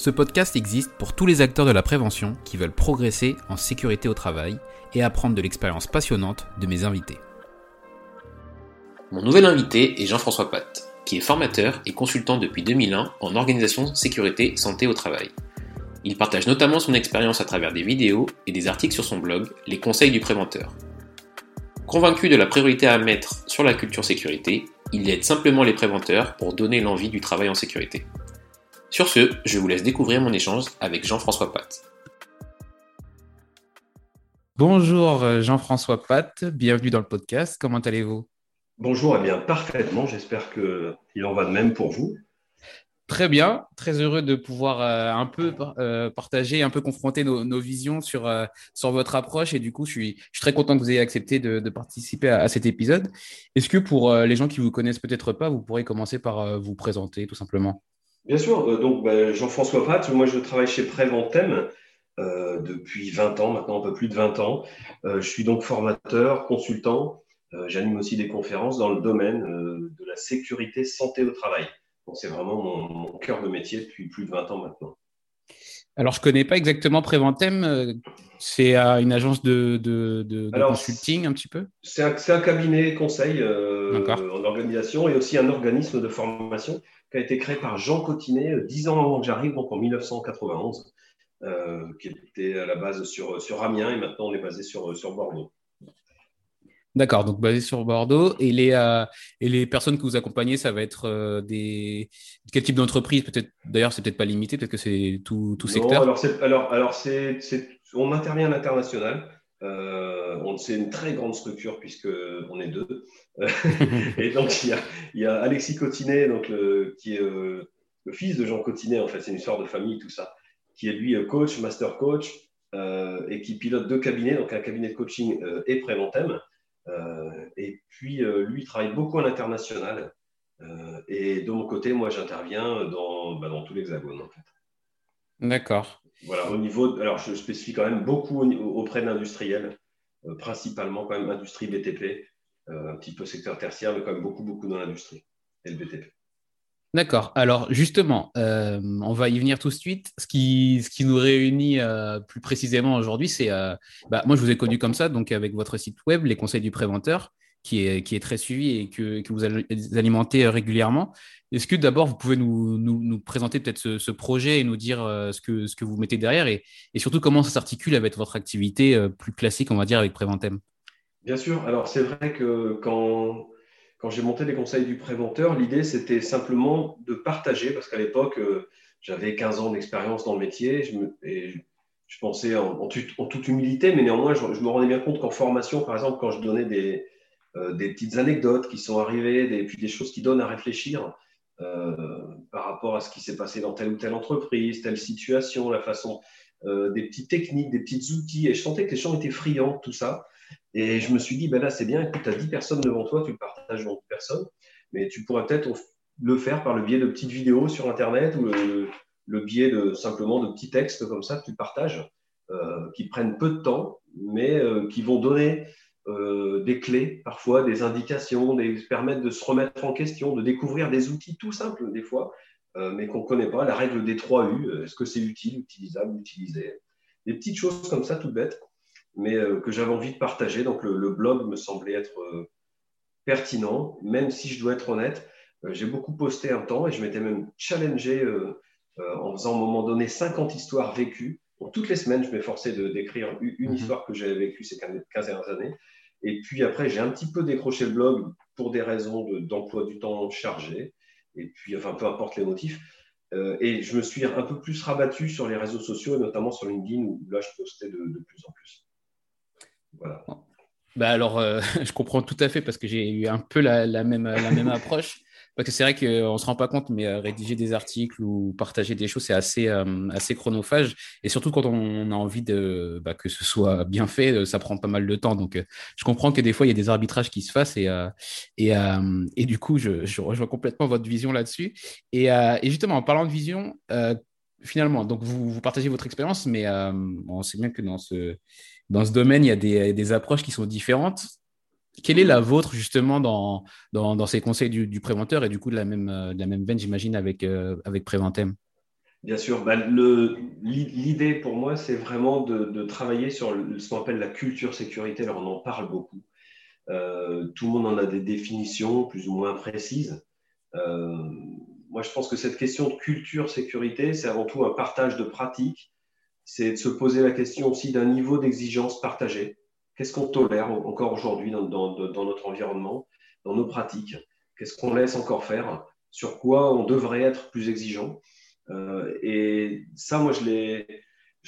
Ce podcast existe pour tous les acteurs de la prévention qui veulent progresser en sécurité au travail et apprendre de l'expérience passionnante de mes invités. Mon nouvel invité est Jean-François Pat, qui est formateur et consultant depuis 2001 en organisation sécurité santé au travail. Il partage notamment son expérience à travers des vidéos et des articles sur son blog Les conseils du préventeur. Convaincu de la priorité à mettre sur la culture sécurité, il aide simplement les préventeurs pour donner l'envie du travail en sécurité. Sur ce, je vous laisse découvrir mon échange avec Jean-François Pat. Bonjour euh, Jean-François Pat, bienvenue dans le podcast, comment allez-vous? Bonjour, eh bien parfaitement, j'espère qu'il en va de même pour vous. Très bien, très heureux de pouvoir euh, un peu euh, partager, un peu confronter nos, visions sur, sur votre approche. Et du coup, je suis, je suis très content que vous ayez accepté de, participer à, à, cet épisode. Est-ce que pour les gens qui vous connaissent peut-être pas, vous pourrez commencer par vous présenter tout simplement? Bien sûr, euh, donc ben, Jean-François Pat, moi je travaille chez Préventem euh, depuis 20 ans, maintenant un peu plus de 20 ans. Euh, je suis donc formateur, consultant, j'anime aussi des conférences dans le domaine de la sécurité santé au travail. c'est vraiment mon, cœur de métier depuis plus de 20 ans maintenant. Alors, je ne connais pas exactement Préventem. C'est une agence de, de, consulting un petit peu C'est un, cabinet conseil en organisation et aussi un organisme de formation qui a été créé par Jean Cotinet euh, dix ans avant que j'arrive, donc en 1991, euh, qui était à la base sur, sur Amiens et maintenant on est basé sur, sur Bordeaux. D'accord, donc basé sur Bordeaux. Et les, euh, et les personnes que vous accompagnez, ça va être des. Quel type d'entreprise? Peut-être, d'ailleurs, c'est peut-être pas limité, peut-être que c'est tout, tout secteur. alors, alors, alors c'est, on intervient à l'international. Euh, c'est une très grande structure puisqu'on est deux. et donc, il y a, Alexis Cotinet, donc qui est euh, le fils de Jean Cotinet, en fait, c'est une histoire de famille, tout ça, qui est lui coach, master coach, euh, et qui pilote deux cabinets, donc un cabinet de coaching et Préventem. Et puis, lui, il travaille beaucoup à l'international. et de mon côté, moi, j'interviens dans, bah, dans tout l'hexagone, en fait. D'accord. Voilà, au niveau, alors je spécifie quand même beaucoup auprès de l'industriel, euh, principalement quand même industrie BTP, euh, un petit peu secteur tertiaire, mais quand même beaucoup, beaucoup dans l'industrie et le BTP. D'accord. Alors justement, euh, on va y venir tout de suite. Ce qui, nous réunit plus précisément aujourd'hui, c'est, bah, moi je vous ai connu comme ça, donc avec votre site web, les conseils du préventeur qui est, très suivi et que, vous alimentez euh, régulièrement. Est-ce que d'abord, vous pouvez nous, nous, nous présenter peut-être ce, projet et nous dire euh, ce, que, vous mettez derrière et, et surtout comment ça s'articule avec votre activité euh, plus classique, on va dire, avec Préventem? Bien sûr. Alors, c'est vrai que quand, quand j'ai monté les conseils du préventeur, l'idée, c'était simplement de partager, parce qu'à l'époque, j'avais 15 ans d'expérience dans le métier je pensais en, toute humilité, mais néanmoins, je, me rendais bien compte qu'en formation, par exemple, quand je donnais des, euh, des petites anecdotes qui sont arrivées, et puis des choses qui donnent à réfléchir euh, par rapport à ce qui s'est passé dans telle ou telle entreprise, telle situation, la façon, euh, des petites techniques, des petits outils. Et je sentais que les gens étaient friands tout ça. Et je me suis dit, ben là, c'est bien, écoute, tu as 10 personnes devant toi, tu le partages devant 10 personnes, mais tu pourrais peut-être le faire par le biais de petites vidéos sur Internet ou le, biais de simplement de petits textes comme ça que tu partages, qui prennent peu de temps, mais qui vont donner euh, des clés, parfois des indications, des permettre de se remettre en question, de découvrir des outils tout simples des fois, euh, mais qu'on ne connaît pas. La règle des 3 U, euh, est-ce que c'est utile, utilisable, utilisé Des petites choses comme ça, toutes bêtes, mais que j'avais envie de partager. Donc le, blog me semblait être pertinent, même si je dois être honnête. j'ai beaucoup posté un temps et je m'étais même challengé en faisant à un moment donné 50 histoires vécues. toutes les semaines, je m'efforçais de d'écrire une mhm. histoire que j'avais vécue ces 15 dernières années. Et puis après, j'ai un petit peu décroché le blog pour des raisons d'emploi du temps chargé. Et puis, enfin, peu importe les motifs. Euh, et je me suis un peu plus rabattu sur les réseaux sociaux, et notamment sur LinkedIn, où là, je postais de, plus en plus. Voilà. Bah alors, euh, je comprends tout à fait parce que j'ai eu un peu la, même, la même approche. Parce que c'est vrai qu'on ne se rend pas compte, mais euh, rédiger des articles ou partager des choses, c'est assez, euh, assez chronophage. Et surtout quand on a envie de, bah, que ce soit bien fait, ça prend pas mal de temps. Donc, je comprends que des fois, il y a des arbitrages qui se fassent. Et, et, et du coup, je, je, rejoins complètement votre vision là-dessus. Et, et, justement, en parlant de vision, finalement, donc vous, vous, partagez votre expérience, mais on sait bien que dans ce, dans ce domaine, il y a des, des approches qui sont différentes. Quelle est la vôtre justement dans, dans, ces conseils du, préventeur et du coup de la même, euh, de la même veine, j'imagine, avec, euh, avec Préventem Bien sûr. Bah, l'idée pour moi, c'est vraiment de, travailler sur ce qu'on appelle la culture sécurité. Alors, on en parle beaucoup. Euh, tout le monde en a des définitions plus ou moins précises. moi, je pense que cette question de culture sécurité, c'est avant tout un partage de pratiques. C'est de se poser la question aussi d'un niveau d'exigence partagé. Qu'est-ce qu'on tolère encore aujourd'hui dans, notre environnement, dans nos pratiques? Qu'est-ce qu'on laisse encore faire? Sur quoi on devrait être plus exigeant? Euh, Et ça, moi, je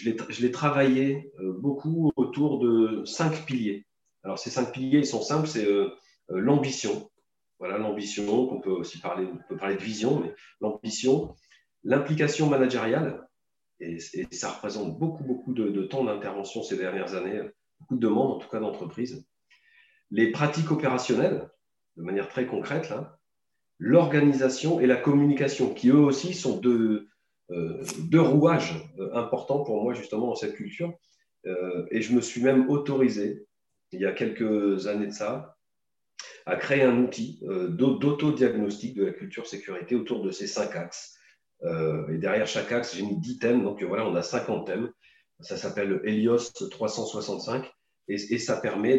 l'ai travaillé euh, beaucoup autour de cinq piliers. Alors, ces cinq piliers, ils sont simples, c'est euh, l'ambition. Voilà, l'ambition, qu'on peut aussi parler, on peut parler de vision, mais l'ambition, l'implication managériale, et, ça représente beaucoup, beaucoup de, temps d'intervention ces dernières années beaucoup de demandes, en tout cas d'entreprises. Les pratiques opérationnelles, de manière très concrète, l'organisation et la communication, qui eux aussi sont deux, euh, rouages euh, importants pour moi justement dans cette culture. Euh, et je me suis même autorisé, il y a quelques années de ça, à créer un outil d'autodiagnostic de la culture sécurité autour de ces cinq axes. Et derrière chaque axe, j'ai mis 10 thèmes, donc voilà, on a 50 thèmes. Ça s'appelle Helios 365 et, ça permet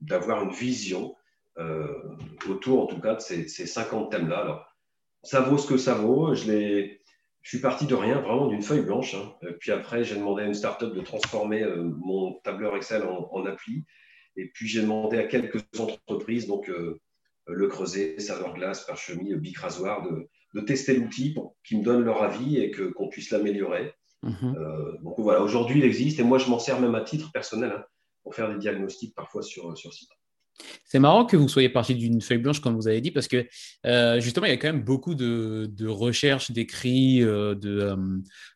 d'avoir de, une vision euh, autour, en tout cas, de ces, 50 thèmes-là. Alors, ça vaut ce que ça vaut. Je, suis parti de rien, vraiment d'une feuille blanche. Hein. Puis après, j'ai demandé à une startup de transformer euh, mon tableur Excel en, appli. Et puis, j'ai demandé à quelques entreprises, donc euh, Le Creuset, Serveur Glace, Parchemie, Bic Rasoir, de, de tester l'outil pour qu'ils me donnent leur avis et qu'on puisse l'améliorer. Mhm. Euh, donc voilà, aujourd'hui il existe et moi je m'en sers même à titre personnel hein, pour faire des diagnostics parfois sur, sur site. C'est marrant que vous soyez parti d'une feuille blanche, comme vous avez dit, parce que euh, justement, il y a quand même beaucoup de, de recherches, d'écrits, euh, de,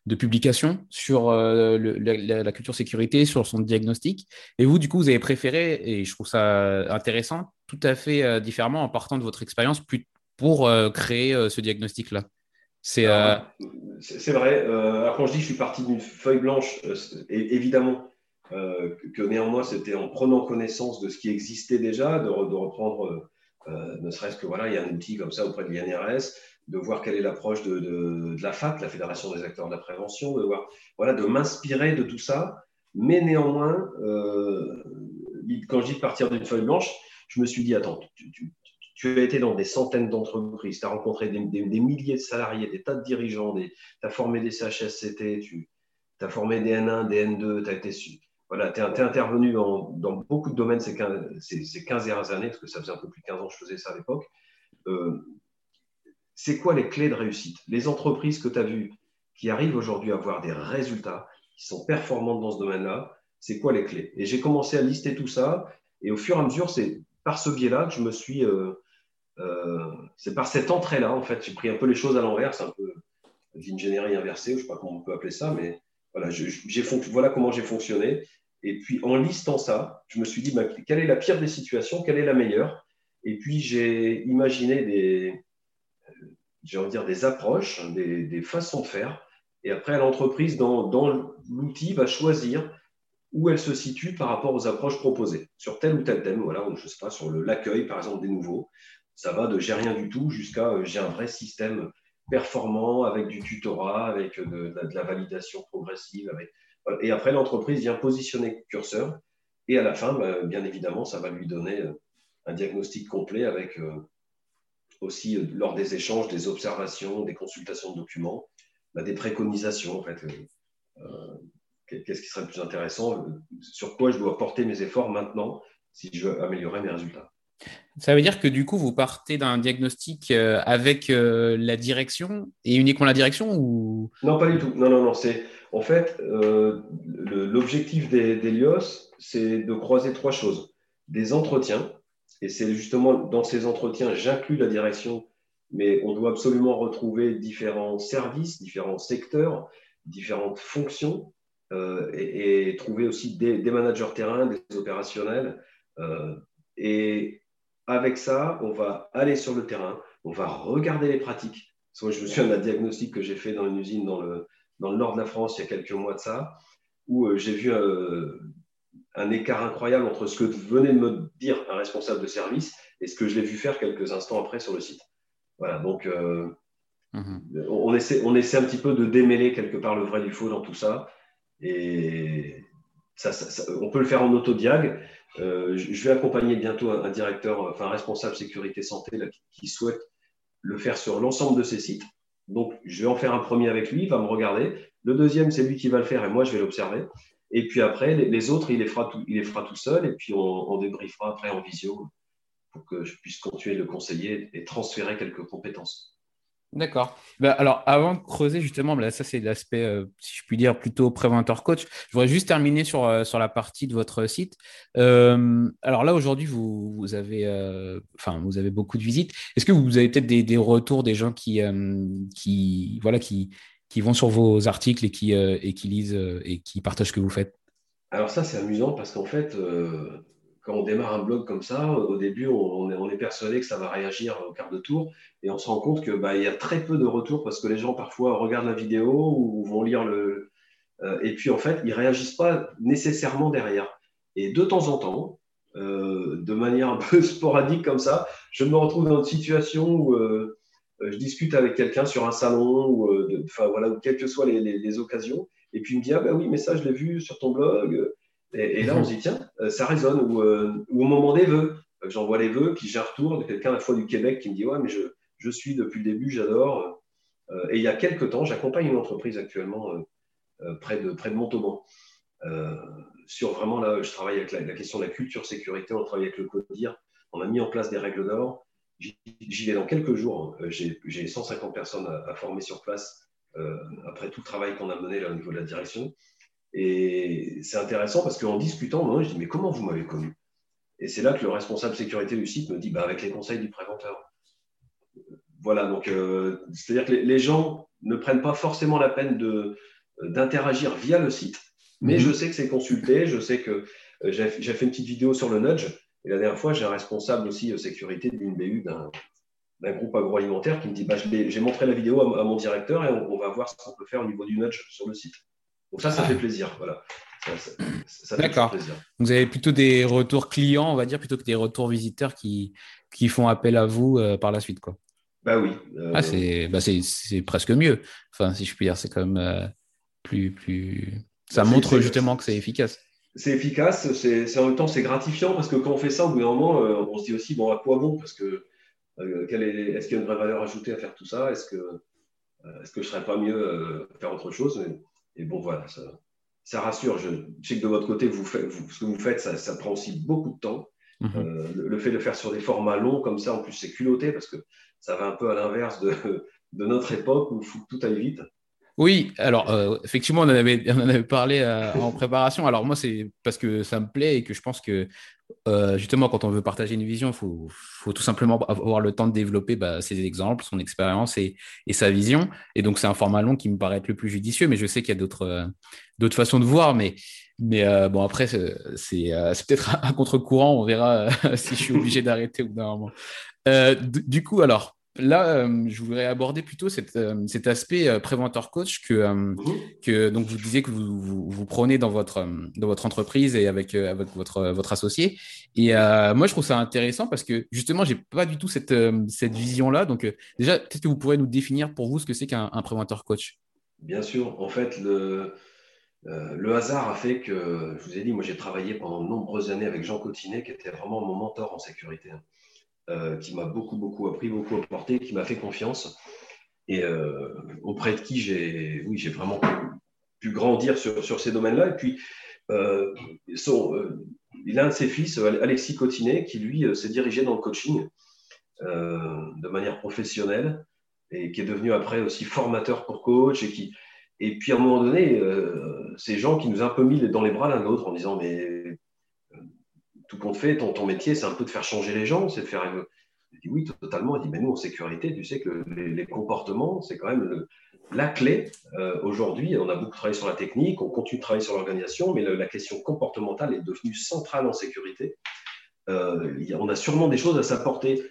de, publications sur la, culture sécurité, sur son diagnostic. Et vous, du coup, vous avez préféré, et je trouve ça intéressant, tout à fait différemment en partant de votre expérience pour créer ce diagnostic-là. Euh, c'est vrai. Euh, alors, quand je dis que je suis parti d'une feuille blanche, euh, évidemment que néanmoins, c'était en prenant connaissance de ce qui existait déjà, de, reprendre, ne serait-ce que voilà, il y a un outil comme ça auprès de l'INRS, de voir quelle est l'approche de, la FAT, la Fédération des acteurs de la prévention, de voir, voilà, de m'inspirer de tout ça. Mais néanmoins, quand je dis partir d'une feuille blanche, je me suis dit, attends, tu, tu as été dans des centaines d'entreprises, tu as rencontré des, milliers de salariés, des tas de dirigeants, tu as formé des CHSCT, tu as formé des N1, des N2, tu as été voilà, es, intervenu dans, beaucoup de domaines ces 15, ces, 15, dernières années, parce que ça faisait un peu plus de 15 ans que je faisais ça à l'époque. Euh, c'est quoi les clés de réussite? Les entreprises que tu as vues qui arrivent aujourd'hui à avoir des résultats, qui sont performantes dans ce domaine-là, c'est quoi les clés? Et j'ai commencé à lister tout ça, et au fur et à mesure, c'est par ce biais-là que je me suis euh, euh, c'est par cette entrée-là, en fait, j'ai pris un peu les choses à l'envers, c'est un peu l'ingénierie inversée, je ne sais pas comment on peut appeler ça, mais voilà, voilà comment j'ai fonctionné. Et puis, en listant ça, je me suis dit, bah, quelle est la pire des situations, quelle est la meilleure? Et puis, j'ai imaginé des, j'ai envie de dire, des approches, des, façons de faire. Et après, l'entreprise, dans, dans l'outil, va choisir où elle se situe par rapport aux approches proposées sur tel ou tel thème. Voilà, je ne sais pas, sur l'accueil, par exemple, des nouveaux, ça va de j'ai rien du tout jusqu'à euh, j'ai un vrai système performant avec du tutorat, avec de, la validation progressive. Avec... Et après, l'entreprise vient positionner curseur. Et à la fin, bah, bien évidemment, ça va lui donner euh, un diagnostic complet avec aussi, lors des échanges, des observations, des consultations de documents, bah, des préconisations, en fait. Qu'est-ce qui serait le plus intéressant Sur quoi je dois porter mes efforts maintenant si je veux améliorer mes résultats ça veut dire que du coup, vous partez d'un diagnostic euh, avec euh, la direction et uniquement la direction ou? Non, pas du tout. Non, non, non. En fait euh, l'objectif d'Elios, c'est de croiser trois choses des entretiens, et c'est justement dans ces entretiens, j'inclus la direction, mais on doit absolument retrouver différents services, différents secteurs, différentes fonctions, et, trouver aussi des, des, managers terrain, des opérationnels. et avec ça, on va aller sur le terrain, on va regarder les pratiques. Je me souviens d'un diagnostic que j'ai fait dans une usine dans le, dans le nord de la France il y a quelques mois de ça, où euh, j'ai vu euh, un écart incroyable entre ce que venait de me dire un responsable de service et ce que je l'ai vu faire quelques instants après sur le site. Voilà, donc euh, mhm. on, essaie, on essaie un petit peu de démêler quelque part le vrai du faux dans tout ça. Et ça, on peut le faire en autodiag. Euh, je vais accompagner bientôt un, directeur, enfin un responsable sécurité santé qui, souhaite le faire sur l'ensemble de ses sites. Donc, je vais en faire un premier avec lui, il va me regarder. Le deuxième, c'est lui qui va le faire et moi, je vais l'observer. Et puis après, les, autres, il les, fera tout, seul et puis on, on débriefera après en visio pour que je puisse continuer de le conseiller et transférer quelques compétences. D'accord. Bah, alors, avant de creuser, justement, bah, ça, c'est l'aspect, euh, si je puis dire, plutôt préventeur coach. Je voudrais juste terminer sur, euh, sur la partie de votre site. Euh, alors là, aujourd'hui, vous, vous, avez, enfin, vous avez beaucoup de visites. Est-ce que vous avez peut-être des, des, retours des gens qui, qui, voilà, qui, qui vont sur vos articles et qui, et qui lisent et qui partagent ce que vous faites? Alors ça, c'est amusant parce qu'en fait, quand on démarre un blog comme ça, au début, on, est, persuadé que ça va réagir au quart de tour et on se rend compte qu'il bah, y a très peu de retours parce que les gens parfois regardent la vidéo ou vont lire le. Euh, et puis en fait, ils réagissent pas nécessairement derrière. Et de temps en temps, euh, de manière un peu sporadique comme ça, je me retrouve dans une situation où euh, je discute avec quelqu'un sur un salon ou, voilà, quelles que soient les, occasions. Et puis il me dit Ah ben oui, mais ça, je l'ai vu sur ton blog. Et, là, on se dit, tiens, euh, ça résonne. Ou, euh, ou, au moment des vœux, euh, j'envoie les vœux, puis j'ai un retour de quelqu'un à la fois du Québec qui me dit, ouais, mais je, je suis depuis le début, j'adore. et il y a quelques temps, j'accompagne une entreprise actuellement près, de, près de Montauban. sur vraiment, là, je travaille avec la, question de la culture sécurité, on travaille avec le CODIR, on a mis en place des règles d'or. J'y vais dans quelques jours. J'ai 150 personnes à, à, former sur place après tout le travail qu'on a mené là, au niveau de la direction. Et c'est intéressant parce qu'en discutant, moi, je dis, mais comment vous m'avez connu? Et c'est là que le responsable sécurité du site me dit, bah, avec les conseils du préventeur. Voilà, donc euh, c'est-à-dire que les, gens ne prennent pas forcément la peine de, d'interagir via le site, mais mhm. je sais que c'est consulté, je sais que euh, j'ai, fait une petite vidéo sur le nudge, et la dernière fois, j'ai un responsable aussi euh, sécurité d'une BU d'un, groupe agroalimentaire qui me dit, bah, j'ai montré la vidéo à, mon directeur et on, on va voir ce qu'on peut faire au niveau du nudge sur le site. Donc ça, ça fait plaisir. Voilà. D'accord. Vous avez plutôt des retours clients, on va dire, plutôt que des retours visiteurs qui, qui font appel à vous euh, par la suite. Quoi. Bah oui. Euh, ah, bah, c'est presque mieux. Enfin, si je puis dire, c'est quand même euh, plus, plus. Ça montre justement que c'est efficace. C'est efficace, c'est en même temps c'est gratifiant parce que quand on fait ça, au bout d'un moment, on se dit aussi bon à quoi bon? Parce que est-ce qu'il y a une vraie valeur ajoutée à faire tout ça? Est-ce que est-ce que je serais pas mieux à faire autre chose? Et bon, voilà, ça, rassure. Je, sais que de votre côté, vous faites, ce que vous faites, ça, prend aussi beaucoup de temps. Mhm. Euh, le, fait de faire sur des formats longs comme ça, en plus, c'est culotté parce que ça va un peu à l'inverse de, de, notre époque où il faut que tout aille vite. Oui, alors euh, effectivement, on en avait, parlé euh, en préparation. Alors moi, c'est parce que ça me plaît et que je pense que euh, justement, quand on veut partager une vision, il faut, tout simplement avoir le temps de développer bah, ses exemples, son expérience et, sa vision. Et donc, c'est un format long qui me paraît être le plus judicieux, mais je sais qu'il y a d'autres façons de voir. Mais, bon, après, c'est peut-être un contre-courant. On verra si je suis obligé d'arrêter ou non. du coup, alors, là, euh, je voudrais aborder plutôt euh, cet aspect euh, préventeur coach que, mhm. que donc vous disiez que vous, vous, prenez dans votre, dans votre entreprise et avec, avec votre, votre associé. Et moi, je trouve ça intéressant parce que justement, j'ai pas du tout cette, cette vision-là. Donc, déjà, peut-être que vous pourrez nous définir pour vous ce que c'est qu'un préventeur coach. Bien sûr. En fait, le, le hasard a fait que, je vous ai dit, moi j'ai travaillé pendant de nombreuses années avec Jean Cotinet, qui était vraiment mon mentor en sécurité, hein, qui m'a beaucoup, beaucoup appris, beaucoup apporté, qui m'a fait confiance et auprès de qui j'ai oui, vraiment pu, grandir sur, sur ces domaines-là. Et puis, son, il a un de ses fils, Alexis Cotinet, qui lui s'est dirigé dans le coaching de manière professionnelle et qui est devenu après aussi formateur pour coach et qui et puis à un moment donné euh, ces gens qui nous ont un peu mis dans les bras l'un l'autre en disant mais euh, tout compte fait ton, ton métier c'est un peu de faire changer les gens c'est de faire il dit oui totalement il dit mais nous en sécurité tu sais que les, comportements c'est quand même la clé euh, aujourd'hui on a beaucoup travaillé sur la technique on continue de travailler sur l'organisation mais la question comportementale est devenue centrale en sécurité. On a sûrement des choses à s'apporter.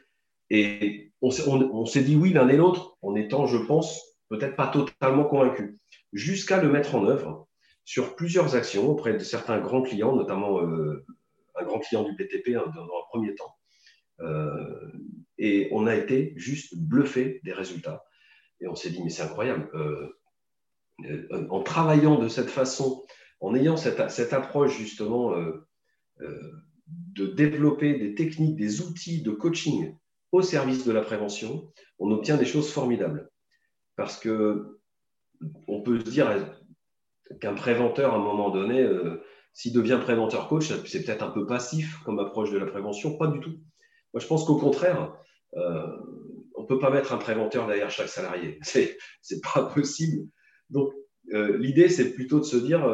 Et on, s'est dit oui l'un et l'autre en étant, je pense, peut-être pas totalement convaincus, jusqu'à le mettre en œuvre sur plusieurs actions auprès de certains grands clients, notamment euh, un grand client du BTP hein, dans, un premier temps. Euh, et on a été juste bluffé des résultats. Et on s'est dit, mais c'est incroyable. Euh, en travaillant de cette façon, en ayant cette, cette approche justement de développer des techniques, des outils de coaching au service de la prévention, on obtient des choses formidables. Parce que on peut se dire qu'un préventeur, à un moment donné, euh, s'il devient préventeur coach, c'est peut-être un peu passif comme approche de la prévention. Pas du tout. Moi, je pense qu'au contraire, euh, on ne peut pas mettre un préventeur derrière chaque salarié. C'est n'est pas possible. Donc, euh, l'idée, c'est plutôt de se dire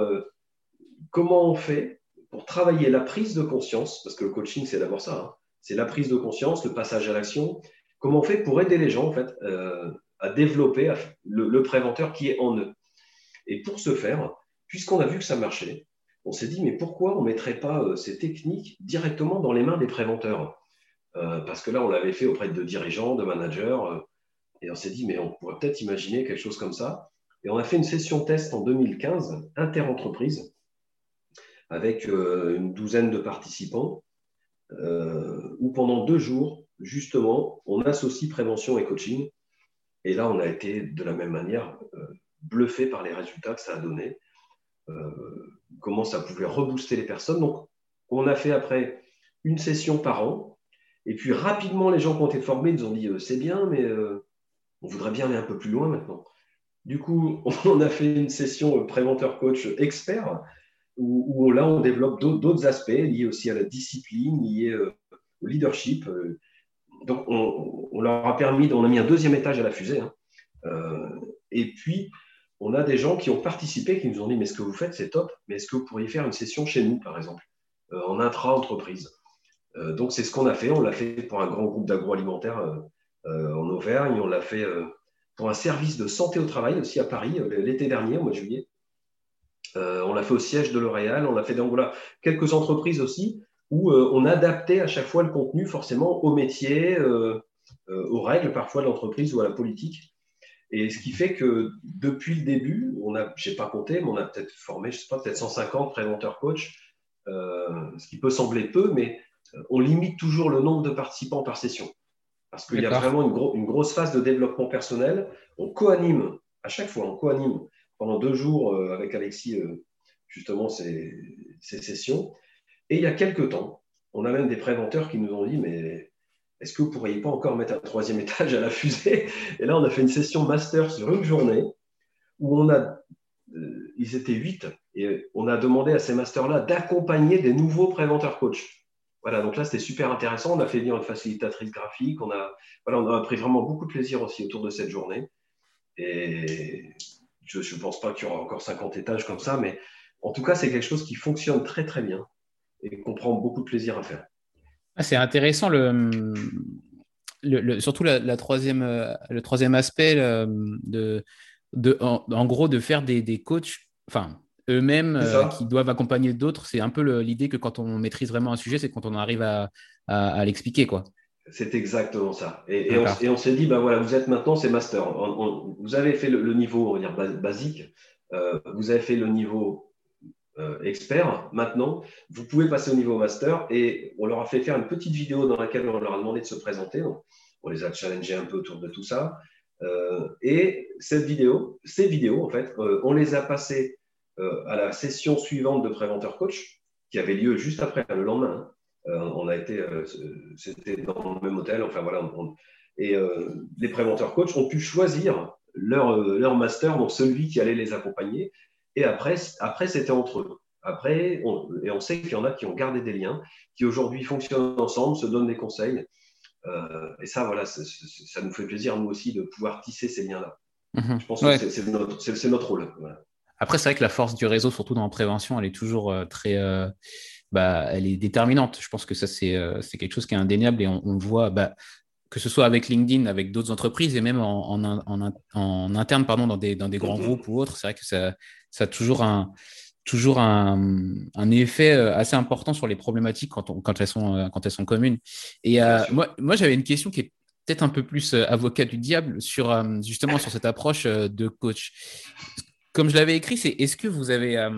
comment on fait pour travailler la prise de conscience, parce que le coaching, c'est d'abord ça. Hein c'est la prise de conscience, le passage à l'action. Comment on fait pour aider les gens en fait, euh, à développer le, préventeur qui est en eux Et pour ce faire, puisqu'on a vu que ça marchait, on s'est dit mais pourquoi on ne mettrait pas euh, ces techniques directement dans les mains des préventeurs? Euh, Parce que là, on l'avait fait auprès de dirigeants, de managers, et on s'est dit mais on pourrait peut-être imaginer quelque chose comme ça. Et on a fait une session test en 2015, inter-entreprise, avec une douzaine de participants. Euh, où pendant deux jours, justement, on associe prévention et coaching. Et là, on a été de la même manière euh, bluffé par les résultats que ça a donné, euh, comment ça pouvait rebooster les personnes. Donc, on a fait après une session par an. Et puis rapidement, les gens qui ont été formés nous ont dit c'est bien, mais on voudrait bien aller un peu plus loin maintenant. Du coup, on a fait une session préventeur-coach expert où, là, on développe d'autres aspects liés aussi à la discipline, liés euh, au leadership. Euh. Donc, on, leur a permis, on a mis un deuxième étage à la fusée. Hein. Euh, et puis, on a des gens qui ont participé, qui nous ont dit, mais ce que vous faites, c'est top, mais est-ce que vous pourriez faire une session chez nous, par exemple, en intra-entreprise? Donc, c'est ce qu'on a fait. On l'a fait pour un grand groupe d'agroalimentaire en Auvergne. On l'a fait pour un service de santé au travail aussi à Paris l'été dernier, au mois de juillet. Euh, on l'a fait au siège de L'Oréal, on l'a fait dans quelques entreprises aussi, où euh, on adaptait à chaque fois le contenu forcément au métier, euh, aux règles parfois de l'entreprise ou à la politique. Et ce qui fait que depuis le début, on a, je n'ai pas compté, mais on a peut-être formé, je sais pas, peut-être 150 préventeurs coach, ce qui peut sembler peu, mais on limite toujours le nombre de participants par session. Parce qu'il y a vraiment une, une, grosse phase de développement personnel. On co-anime, à chaque fois, on co-anime pendant deux jours euh, avec Alexis, euh, justement, ces, sessions. Et il y a quelques temps, on a même des préventeurs qui nous ont dit, mais est-ce que vous pourriez pas encore mettre un troisième étage à la fusée? Et là, on a fait une session master sur une journée où on a, euh, ils étaient huit, et on a demandé à ces masters-là d'accompagner des nouveaux préventeurs coach. Voilà, donc là, c'était super intéressant. On a fait venir une facilitatrice graphique. On a, voilà, on a pris vraiment beaucoup de plaisir aussi autour de cette journée. Et je ne pense pas qu'il y aura encore 50 étages comme ça, mais en tout cas, c'est quelque chose qui fonctionne très très bien et qu'on prend beaucoup de plaisir à faire. Ah, c'est intéressant, le, le, surtout la, troisième, le troisième aspect de, de, en, gros de faire des, des coachs, enfin eux-mêmes euh, qui doivent accompagner d'autres. C'est un peu l'idée que quand on maîtrise vraiment un sujet, c'est quand on arrive à, à, à l'expliquer. quoi. C'est exactement ça. Et, on, s'est dit, bah voilà, vous êtes maintenant, c'est master. vous avez fait le, niveau, on va dire, basique. Euh, vous avez fait le niveau euh, expert. Maintenant, vous pouvez passer au niveau master. Et on leur a fait faire une petite vidéo dans laquelle on leur a demandé de se présenter. on les a challengés un peu autour de tout ça. Euh, et cette vidéo, ces vidéos, en fait, on les a passées à la session suivante de préventeur coach, qui avait lieu juste après, le lendemain. Hein. on a été, c'était dans le même hôtel, enfin voilà. et les préventeurs coach ont pu choisir leur, leur master, donc celui qui allait les accompagner. Et après, après c'était entre eux. Après, et on sait qu'il y en a qui ont gardé des liens, qui aujourd'hui fonctionnent ensemble, se donnent des conseils. Euh, et ça, voilà, ça nous fait plaisir, nous aussi, de pouvoir tisser ces liens-là. Mhm. Je pense que c'est notre, notre, rôle. Après, c'est vrai que la force du réseau, surtout dans la prévention, elle est toujours euh, très. Euh, bah, elle est déterminante. Je pense que ça, c'est quelque chose qui est indéniable et on, on voit. Bah, que ce soit avec LinkedIn, avec d'autres entreprises et même en, en, en, interne pardon, dans, des, dans des grands mhm. groupes ou autres, c'est vrai que ça, ça a toujours un, toujours un, un, effet euh, assez important sur les problématiques quand, on, quand, elles, sont, euh, quand elles sont communes. Et euh, moi, moi j'avais une question qui est peut-être un peu plus avocat du diable sur justement sur cette approche de coach comme je l'avais écrit, c'est est-ce que vous avez, euh,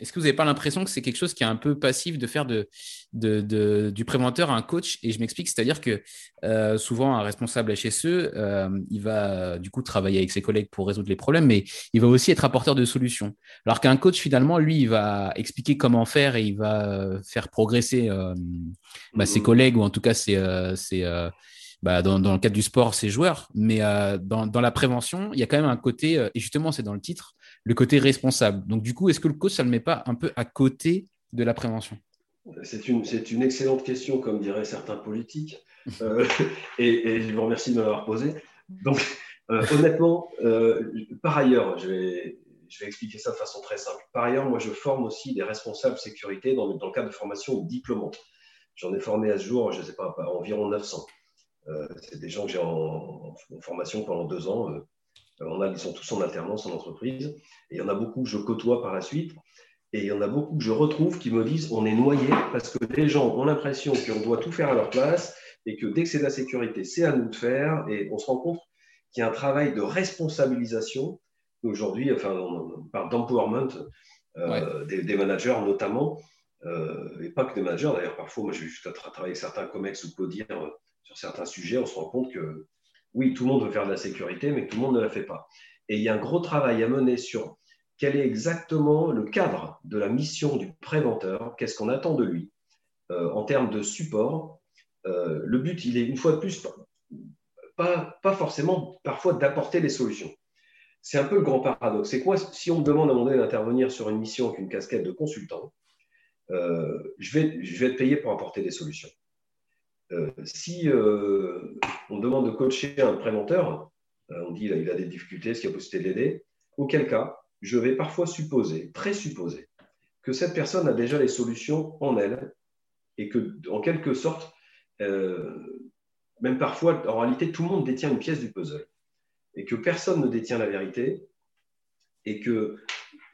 est-ce que vous n'avez pas l'impression que c'est quelque chose qui est un peu passif de faire de, de, du préventeur un coach? Et je m'explique, c'est-à-dire que euh, souvent un responsable HSE, euh, il va du coup travailler avec ses collègues pour résoudre les problèmes, mais il va aussi être apporteur de solutions. Alors qu'un coach finalement, lui, il va expliquer comment faire et il va faire progresser bah, ses mmh. collègues ou en tout cas ses, ses bah, dans, le cadre du sport, c'est joueur, mais euh, dans, la prévention, il y a quand même un côté, euh, et justement, c'est dans le titre, le côté responsable. Donc, du coup, est-ce que le coach, ça ne le met pas un peu à côté de la prévention? C'est une, une, excellente question, comme diraient certains politiques, euh, et, je vous remercie de m'avoir posé. Donc, honnêtement, par ailleurs, je vais, je vais expliquer ça de façon très simple. Par ailleurs, moi, je forme aussi des responsables sécurité dans, dans le cadre de formation diplômante. J'en ai formé à ce jour, je ne sais pas, environ 900. Euh, c'est des gens que j'ai en, formation pendant deux ans. On euh, a, ils sont tous en alternance en entreprise. Et il y en a beaucoup que je côtoie par la suite. Et il y en a beaucoup que je retrouve qui me disent on est noyé parce que les gens ont l'impression qu'on doit tout faire à leur place et que dès que c'est de la sécurité, c'est à nous de faire. Et on se rend compte qu'il y a un travail de responsabilisation. Aujourd'hui, enfin, on parle d'empowerment euh, des, managers notamment, et pas que des managers d'ailleurs. Parfois, moi, j'ai juste travailler avec certains COMEX ou CODIR sur certains sujets, on se rend compte que oui, tout le monde veut faire de la sécurité, mais tout le monde ne la fait pas. Et il y a un gros travail à mener sur quel est exactement le cadre de la mission du préventeur, qu'est-ce qu'on attend de lui euh, en termes de support. Euh, le but, il est une fois de plus, pas, forcément parfois d'apporter des solutions. C'est un peu le grand paradoxe. C'est quoi si on me demande à un moment donné d'intervenir sur une mission avec une casquette de consultant, euh, je vais être payé pour apporter des solutions. Euh, si euh, on demande de coacher un préventeur, euh, on dit qu'il a des difficultés, est-ce qu'il y a possibilité de l'aider? Auquel cas, je vais parfois supposer, présupposer, que cette personne a déjà les solutions en elle et que, en quelque sorte, même parfois, en réalité, tout le monde détient une pièce du puzzle et que personne ne détient la vérité et que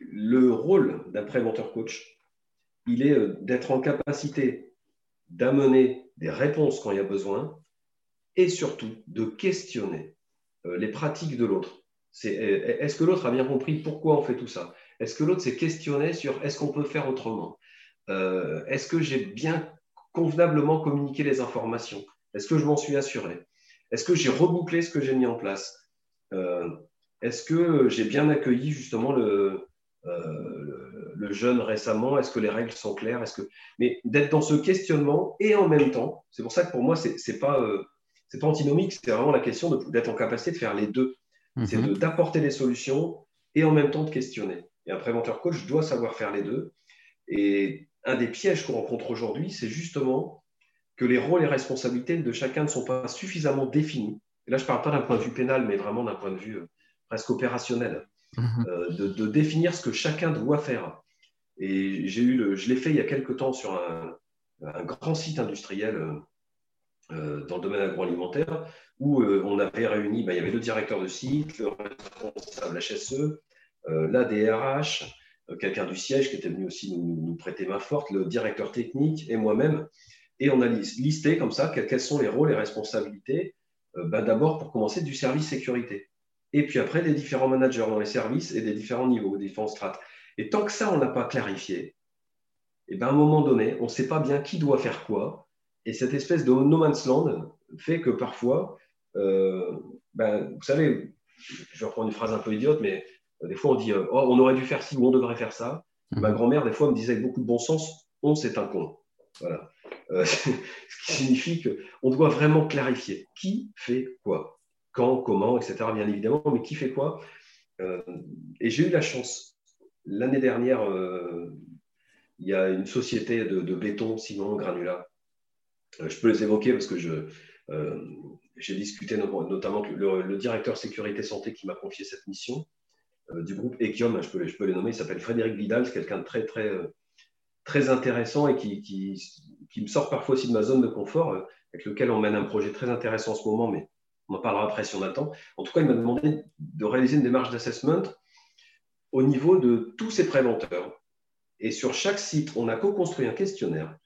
le rôle d'un préventeur coach, il est d'être en capacité d'amener des réponses quand il y a besoin, et surtout de questionner euh, les pratiques de l'autre. Euh, est-ce que l'autre a bien compris pourquoi on fait tout ça? Est-ce que l'autre s'est questionné sur est-ce qu'on peut faire autrement? Euh, Est-ce que j'ai bien convenablement communiqué les informations? Est-ce que je m'en suis assuré? Est-ce que j'ai rebouclé ce que j'ai mis en place? Est-ce que j'ai bien accueilli justement le, euh, le, jeune récemment Est-ce que les règles sont claires Est-ce que mais d'être dans ce questionnement et en même temps, c'est pour ça que pour moi c'est c'est pas euh, pas antinomique, c'est vraiment la question d'être en capacité de faire les deux. C'est mhm. d'apporter des solutions et en même temps de questionner. Et un préventeur coach doit savoir faire les deux. Et un des pièges qu'on rencontre aujourd'hui, c'est justement que les rôles et responsabilités de chacun ne sont pas suffisamment définis. Et là, je ne parle pas d'un point de vue pénal, mais vraiment d'un point de vue euh, presque opérationnel. Mhm. Euh, de, définir ce que chacun doit faire. Et j'ai eu je l'ai fait il y a quelque temps sur un, grand site industriel euh, euh, dans le domaine agroalimentaire où on avait réuni, bah, il y avait le directeur de site, le responsable HSE, l'ADRH, quelqu'un du siège qui était venu aussi nous, prêter main forte, le directeur technique et moi-même. Et on a listé comme ça quels, sont les rôles et responsabilités, bah, d'abord pour commencer du service sécurité et puis après des différents managers dans les services et des différents niveaux, des différents strates. Et tant que ça, on n'a pas clarifié, et eh ben, à un moment donné, on ne sait pas bien qui doit faire quoi. Et cette espèce de no man's land fait que parfois, euh, ben, vous savez, je vais reprendre une phrase un peu idiote, mais Des fois, on dit oh, on aurait dû faire ci ou on devrait faire ça. Mmh. Ma grand-mère, des fois, me disait avec beaucoup de bon sens on, c'est un con. Voilà. ce qui signifie qu'on doit vraiment clarifier qui fait quoi, quand, comment, etc., bien évidemment, mais qui fait quoi. et j'ai eu la chance, l'année dernière, il y a une société de, béton, ciment, granulat. Euh, je peux les évoquer parce que euh, j'ai discuté notamment avec le, directeur sécurité santé qui m'a confié cette mission euh, du groupe Ekium, je peux, je peux les nommer, il s'appelle Frédéric Vidal, c'est quelqu'un de très, très, très intéressant et qui, qui, me sort parfois aussi de ma zone de confort, avec lequel on mène un projet très intéressant en ce moment, mais on en parlera après si on a le temps. En tout cas, il m'a demandé de réaliser une démarche d'assessment au niveau de tous ces préventeurs. Et sur chaque site, on a co-construit un questionnaire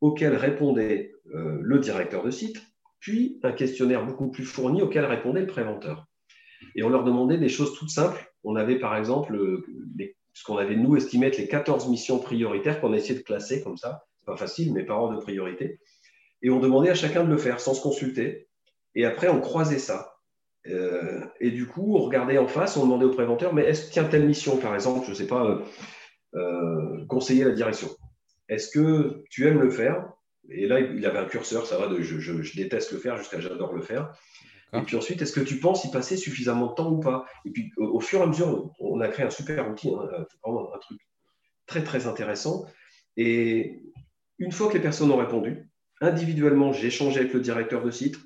auquel répondait euh, le directeur de site, puis un questionnaire beaucoup plus fourni auquel répondait le préventeur. Et on leur demandait des choses toutes simples. On avait par exemple ce qu'on avait nous estimé être les 14 missions prioritaires qu'on a essayé de classer comme ça. C'est pas facile, mais par ordre de priorité. Et on demandait à chacun de le faire sans se consulter. Et après, on croisait ça. Euh, et du coup, on regardait en face, on demandait au préventeur, mais est-ce qu'il y a telle mission, par exemple, je ne sais pas, euh, euh, conseiller la direction. Est-ce que tu aimes le faire? Et là, il avait un curseur, ça va, de je, déteste le faire jusqu'à j'adore le faire. Et puis ensuite, est-ce que tu penses y passer suffisamment de temps ou pas? Et puis, au, fur et à mesure, on a créé un super outil, hein, vraiment un truc très, très intéressant. Et une fois que les personnes ont répondu, individuellement, j'ai échangé avec le directeur de site,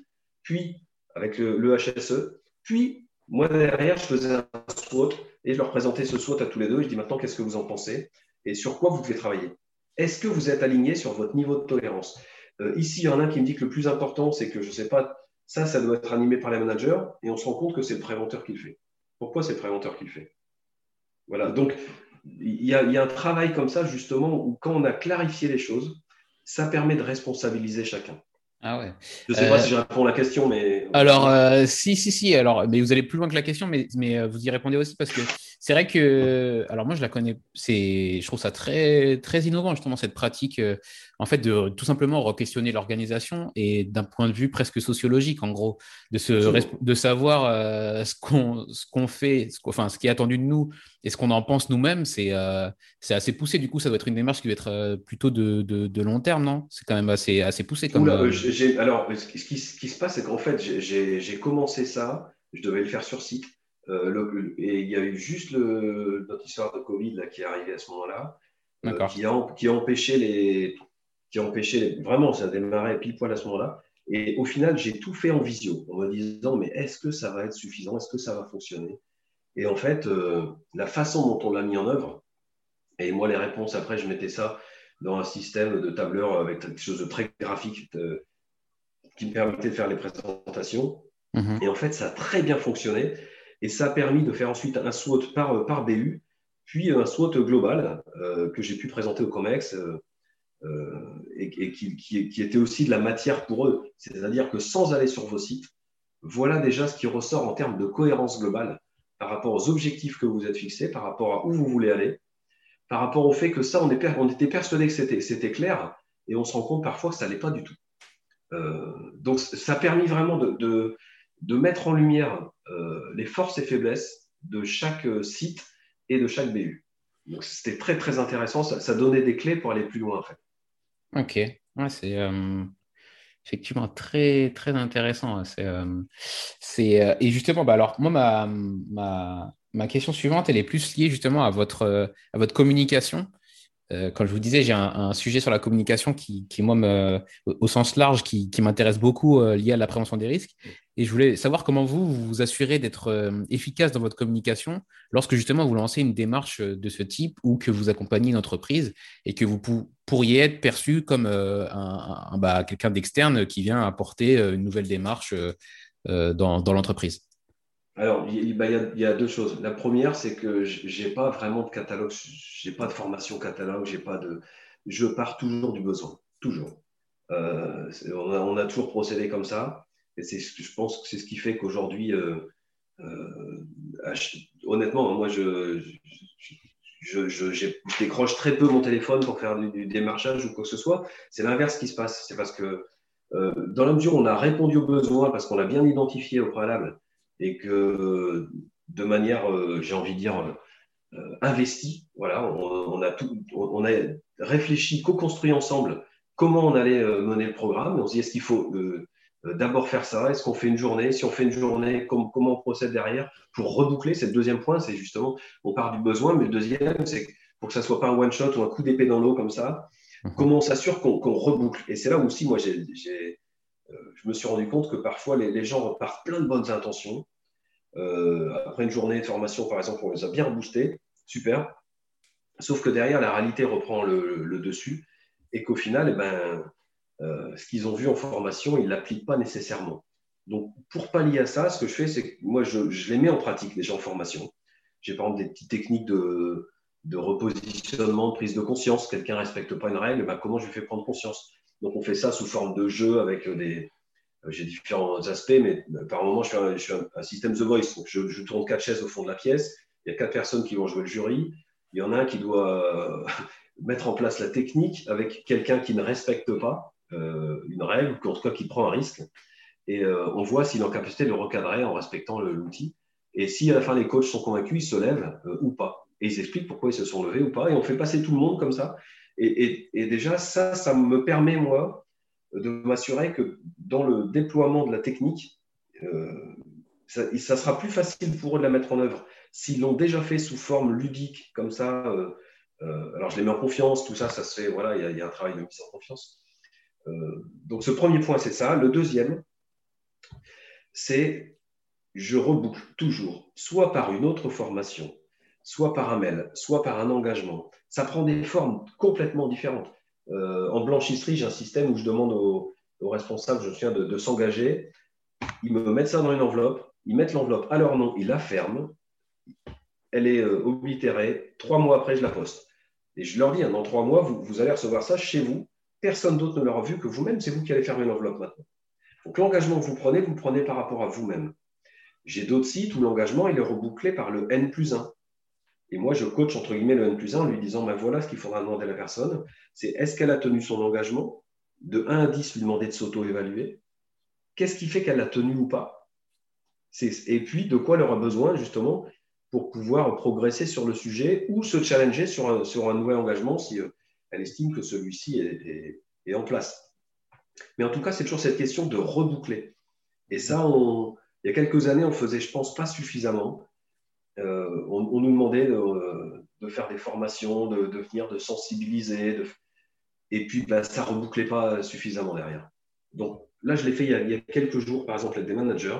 puis avec le, HSE, puis moi, derrière, je faisais un SWOT et je leur présentais ce SWOT à tous les deux. je dis maintenant, qu'est-ce que vous en pensez et sur quoi vous devez travailler? Est-ce que vous êtes aligné sur votre niveau de tolérance? Euh, Ici, il y en a un qui me dit que le plus important, c'est que je ne sais pas, ça, ça doit être animé par les managers et on se rend compte que c'est le préventeur qui le fait. Pourquoi c'est le préventeur qui le fait? Voilà, donc il y, a, un travail comme ça, justement, où quand on a clarifié les choses, ça permet de responsabiliser chacun. Ah ouais. Je ne sais pas si je réponds à la question, mais. Alors, euh, si, si, si. Alors, mais vous allez plus loin que la question, mais, mais euh, vous y répondez aussi parce que c'est vrai que. Alors, moi, je la connais. C'est, je trouve ça très, très innovant, justement, cette pratique, euh, en fait, de tout simplement re-questionner l'organisation et d'un point de vue presque sociologique, en gros, de, se, de savoir ce, qu'on, ce qu'on fait, ce, enfin, ce qui est attendu de nous et ce qu'on en pense nous-mêmes, c'est, c'est assez poussé. Du coup, ça doit être une démarche qui va être plutôt de, de, de long terme, non? C'est quand même assez, assez poussé comme alors, ce qui, se passe, c'est qu'en fait, j'ai commencé ça, je devais le faire sur site, euh, et il y a eu juste le, notre histoire de Covid là, qui est arrivée à ce moment-là, euh, qui, a, qui, a, empêché les. Qui a empêché vraiment, ça a démarré pile poil à ce moment-là. Et au final, j'ai tout fait en visio, en me disant, mais est-ce que ça va être suffisant? Est-ce que ça va fonctionner? Et en fait, euh, la façon dont on l'a mis en œuvre, et moi, les réponses, après, je mettais ça dans un système de tableur avec quelque chose de très graphique qui me permettait de faire les présentations. Mhm. Et en fait, ça a très bien fonctionné. Et ça a permis de faire ensuite un SWOT par, par BU, puis un SWOT global euh, que j'ai pu présenter au COMEX euh, euh, et, qui, était aussi de la matière pour eux. C'est-à-dire que sans aller sur vos sites, voilà déjà ce qui ressort en termes de cohérence globale par rapport aux objectifs que vous êtes fixés, par rapport à où vous voulez aller, par rapport au fait que ça, on, était persuadé que c'était clair et on se rend compte parfois que ça n'allait pas du tout. Donc, ça a permis vraiment de, mettre en lumière les forces et faiblesses de chaque euh, site et de chaque BU. Donc, c'était très, très intéressant. Ça, donnait des clés pour aller plus loin, en. Ok. Ouais, c'est effectivement très, très intéressant. C'est, c'est, et justement, bah, alors, moi, ma, ma, ma, question suivante, elle est plus liée justement à votre, à votre communication. Euh, quand je vous disais, j'ai un, sujet sur la communication qui, moi, au sens large, qui, m'intéresse beaucoup euh, lié à la prévention des risques. Et je voulais savoir comment vous vous, assurez d'être euh, efficace dans votre communication lorsque justement vous lancez une démarche de ce type ou que vous accompagnez une entreprise et que vous pourriez être perçu comme bah, quelqu'un d'externe qui vient apporter une nouvelle démarche dans l'entreprise. Alors, bah, il y, a deux choses. La première, c'est que je n'ai pas vraiment de catalogue, je n'ai pas de formation catalogue, j'ai pas de. Je pars toujours du besoin, toujours. Euh, on, a, toujours procédé comme ça, et c'est je pense que c'est ce qui fait qu'aujourd'hui, euh, euh, honnêtement, moi, je, je, décroche très peu mon téléphone pour faire du, démarchage ou quoi que ce soit. C'est l'inverse qui se passe. C'est parce que dans la mesure où on a répondu aux besoins, parce qu'on l'a bien identifié au préalable, et que de manière, j'ai envie de dire, investie. Voilà, on, a tout, on, a réfléchi, co-construit ensemble comment on allait mener le programme. on se dit, est-ce qu'il faut d'abord faire ça? Est-ce qu'on fait une journée? Si on fait une journée, comment on procède derrière pour reboucler? C'est le deuxième point, c'est justement, on part du besoin, mais le deuxième, c'est pour que ça soit pas un one-shot ou un coup d'épée dans l'eau comme ça, mhm. comment on s'assure qu'on reboucle? Et c'est là aussi, moi, euh, je me suis rendu compte que parfois les, gens repartent plein de bonnes intentions. Euh, après une journée de formation, par exemple, on les a bien boostés, super. Sauf que derrière, la réalité reprend le, dessus et qu'au final, eh ben, euh, ce qu'ils ont vu en formation, ils ne l'appliquent pas nécessairement. Donc, pour pallier à ça, ce que je fais, c'est que moi, je, les mets en pratique déjà en formation. J'ai par exemple des petites techniques de, repositionnement, de prise de conscience. Quelqu'un ne respecte pas une règle, ben, comment je lui fais prendre conscience? Donc on fait ça sous forme de jeu avec des. Euh, j'ai différents aspects, mais euh, par moment, je suis un, système The Voice. Donc je, tourne quatre chaises au fond de la pièce. Il y a quatre personnes qui vont jouer le jury. Il y en a un qui doit euh, mettre en place la technique avec quelqu'un qui ne respecte pas une règle, ou en tout cas qui prend un risque. Et on voit s'il est en capacité de le recadrer en respectant l'outil. Et si à la fin les coachs sont convaincus, ils se lèvent ou pas. Et ils expliquent pourquoi ils se sont levés ou pas. Et on fait passer tout le monde comme ça. Et, déjà, ça, ça me permet, moi, de m'assurer que dans le déploiement de la technique, euh, ça, sera plus facile pour eux de la mettre en œuvre. S'ils l'ont déjà fait sous forme ludique, comme ça, euh, euh, alors je les mets en confiance, tout ça, ça se fait, voilà, il y, a un travail de mise en confiance. donc ce premier point, c'est ça. Le deuxième, c'est je reboucle toujours, soit par une autre formation, soit par un mail, soit par un engagement. Ça prend des formes complètement différentes. Euh, en blanchisserie, j'ai un système où je demande aux, responsables, je me souviens, de, s'engager. Ils me mettent ça dans une enveloppe, ils mettent l'enveloppe à leur nom, ils la ferment. Elle est euh, oblitérée. Trois mois après, je la poste. Et je leur dis, hein, dans trois mois, vous, allez recevoir ça chez vous. Personne d'autre ne l'aura vu que vous-même. C'est vous qui allez fermer l'enveloppe maintenant. Donc l'engagement que vous prenez, vous le prenez par rapport à vous-même. J'ai d'autres sites où l'engagement est rebouclé par le N plus 1. Et moi, je coach entre guillemets le N plus 1 en lui disant ben voilà ce qu'il faudra demander à la personne c'est est-ce qu'elle a tenu son engagement? De 1 à 10, lui demander de s'auto-évaluer. Qu'est-ce qui fait qu'elle l'a tenu ou pas? Et puis, de quoi elle aura besoin justement pour pouvoir progresser sur le sujet ou se challenger sur un, nouvel engagement si euh, elle estime que celui-ci est, est, en place. Mais en tout cas, c'est toujours cette question de reboucler. Et ça, il y a quelques années, on faisait, je pense, pas suffisamment. Euh, on, nous demandait de, faire des formations, de, venir, de sensibiliser, et puis bah, ça ne rebouclait pas suffisamment derrière. Donc là, je l'ai fait il y, a, quelques jours, par exemple, avec des managers,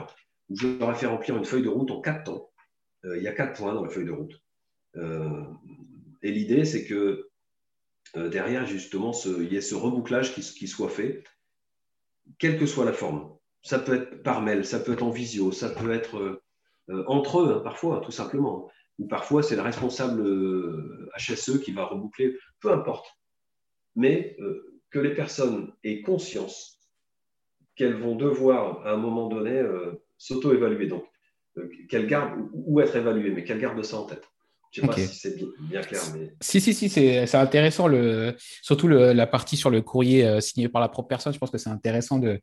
où je leur ai fait remplir une feuille de route en quatre temps. Euh, il y a quatre points dans la feuille de route. Euh, et l'idée, c'est que derrière, justement, il y ait ce rebouclage qui, soit fait, quelle que soit la forme. Ça peut être par mail, ça peut être en visio, ça peut être entre eux, hein, parfois, tout simplement. Ou parfois, c'est le responsable HSE euh, qui va reboucler, peu importe. Mais euh, que les personnes aient conscience qu'elles vont devoir, à un moment donné, s'auto-évaluer. Donc, qu'elles gardent, ou être évaluées, mais qu'elles gardent ça en tête. Je ne sais pas si c'est bien, clair. Mais... Si, si, si, c'est intéressant. Le, surtout la partie sur le courrier signé par la propre personne. Je pense que c'est intéressant de,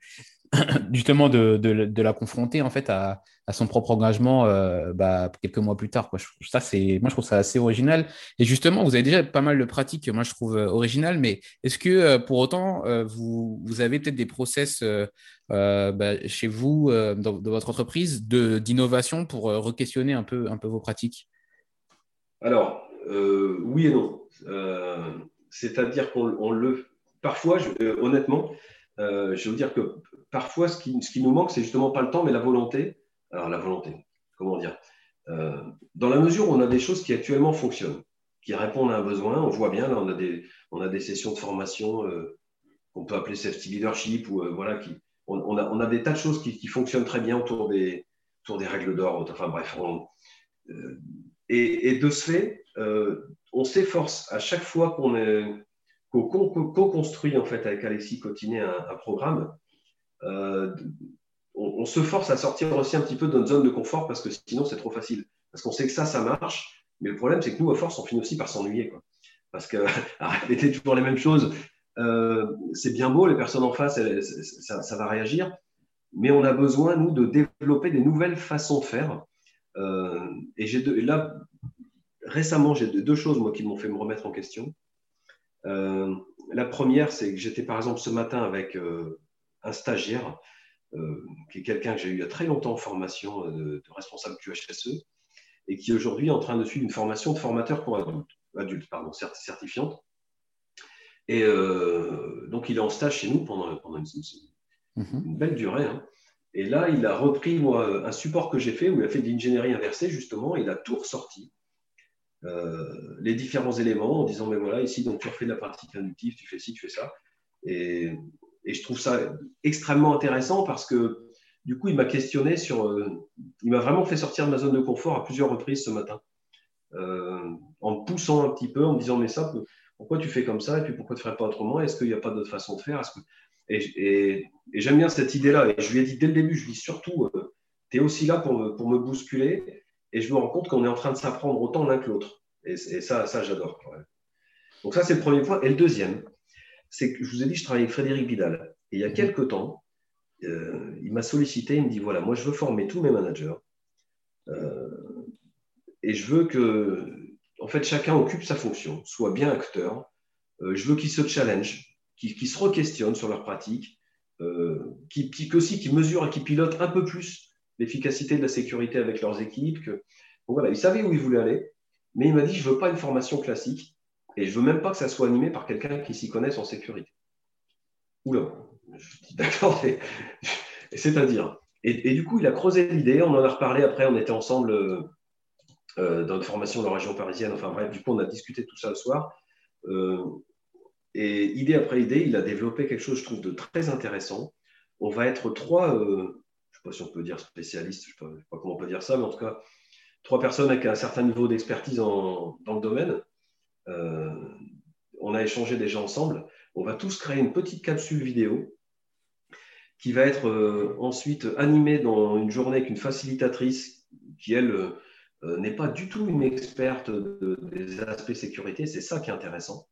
justement de, de, la confronter en fait à, à son propre engagement euh, bah, quelques mois plus tard. Quoi. ça, c'est, moi, je trouve ça assez original. Et justement, vous avez déjà pas mal de pratiques que moi, je trouve euh, originales, mais est-ce que euh, pour autant, vous, vous, avez peut-être des process bah, chez vous, dans, votre entreprise, d'innovation pour re-questionner un peu, un peu vos pratiques? Alors, oui et non. c'est-à-dire qu'on le... Parfois, honnêtement, euh, je veux dire que parfois, ce qui, nous manque, c'est justement pas le temps, mais la volonté. Alors, la volonté, comment dire euh, Dans la mesure où on a des choses qui actuellement fonctionnent, qui répondent à un besoin, on voit bien, là, on a des, sessions de formation euh, qu'on peut appeler safety leadership, ou voilà, on, a, des tas de choses qui, fonctionnent très bien autour des, règles d'or, enfin bref. et, de ce fait, on s'efforce à chaque fois qu'on est co-construit en fait avec Alexis Cotinet un, programme, euh, on, se force à sortir aussi un petit peu de notre zone de confort parce que sinon c'est trop facile. Parce qu'on sait que ça, ça marche, mais le problème c'est que nous, à force, on finit aussi par s'ennuyer. Parce que répéter toujours les mêmes choses, euh, c'est bien beau, les personnes en face, ça, va réagir, mais on a besoin, nous, de développer des nouvelles façons de faire et, j'ai là, récemment, j'ai deux choses moi, qui m'ont fait me remettre en question. La première, c'est que j'étais par exemple ce matin avec un stagiaire, qui est quelqu'un que j'ai eu il y a très longtemps en formation de, de responsable QHSE, et qui aujourd'hui est en train de suivre une formation de formateur pour adultes, adultes pardon, certifiante. Et euh, donc, il est en stage chez nous pendant, pendant une, mhm. une, belle durée. Hein. Et là, il a repris moi, un support que j'ai fait où il a fait de l'ingénierie inversée, justement. Il a tout ressorti, euh, les différents éléments, en disant Mais voilà, ici, donc tu refais de la pratique inductive, tu fais ci, tu fais ça. Et, et je trouve ça extrêmement intéressant parce que du coup, il m'a questionné sur. Euh, il m'a vraiment fait sortir de ma zone de confort à plusieurs reprises ce matin, euh, en me poussant un petit peu, en me disant Mais ça, pourquoi tu fais comme ça Et puis pourquoi tu ne ferais pas autrement? Est-ce qu'il n'y a pas d'autre façon de faire? Et, j'aime bien cette idée-là. Et je lui ai dit dès le début Je lui ai dit surtout, tu es aussi là pour me, pour me bousculer. Et je me rends compte qu'on est en train de s'apprendre autant l'un que l'autre. Et, ça, ça j'adore. Donc, ça, c'est le premier point. Et le deuxième, c'est que je vous ai dit, je travaille avec Frédéric Vidal. Et il y a mmh. quelques temps, euh, il m'a sollicité, il me dit, voilà, moi je veux former tous mes managers. Euh, et je veux que, en fait, chacun occupe sa fonction, soit bien acteur. Euh, je veux qu'ils se challenge, qu'ils se re-questionnent sur leur pratique, qu'ils qui, aussi qu'ils mesurent et qu'ils pilotent un peu plus l'efficacité de la sécurité avec leurs équipes. Que... Donc voilà, il savait où il voulait aller, mais il m'a dit, je ne veux pas une formation classique et je ne veux même pas que ça soit animé par quelqu'un qui s'y connaisse en sécurité. Oula, je dis d'accord, c'est-à-dire. Et, du coup, il a creusé l'idée, on en a reparlé après, on était ensemble euh, euh, dans une formation de la région parisienne, enfin bref, du coup, on a discuté tout ça le soir. Euh, et idée après idée, il a développé quelque chose, je trouve, de très intéressant. On va être trois, si on peut dire spécialistes, je ne sais, pas comment on peut dire ça, mais en tout cas, trois personnes avec un certain niveau d'expertise dans le domaine. on a échangé déjà ensemble. On va tous créer une petite capsule vidéo qui va être euh, ensuite animée dans une journée avec une facilitatrice qui, elle, euh, n'est pas du tout une experte des aspects sécurité. C'est ça qui est intéressant.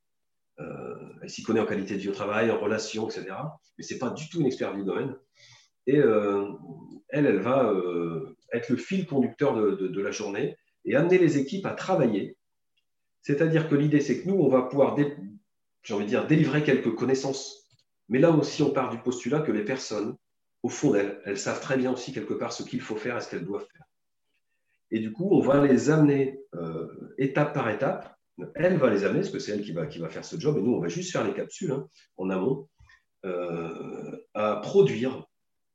Euh, elle s'y connaît en qualité de vie au travail, en relation, etc. Mais ce n'est pas du tout une experte du domaine. Et elle, elle va être le fil conducteur de, la journée et amener les équipes à travailler. C'est-à-dire que l'idée, c'est que nous, on va pouvoir, j'ai envie de dire, délivrer quelques connaissances mais là aussi, on part du postulat que les personnes, au fond d'elles, elles savent très bien aussi quelque part ce qu'il faut faire et ce qu'elles doivent faire. Et du coup, on va les amener euh, étape par étape. Elle va les amener, parce que c'est elle qui va, qui va faire ce job, et nous, on va juste faire les capsules hein, en amont, euh, à produire euh,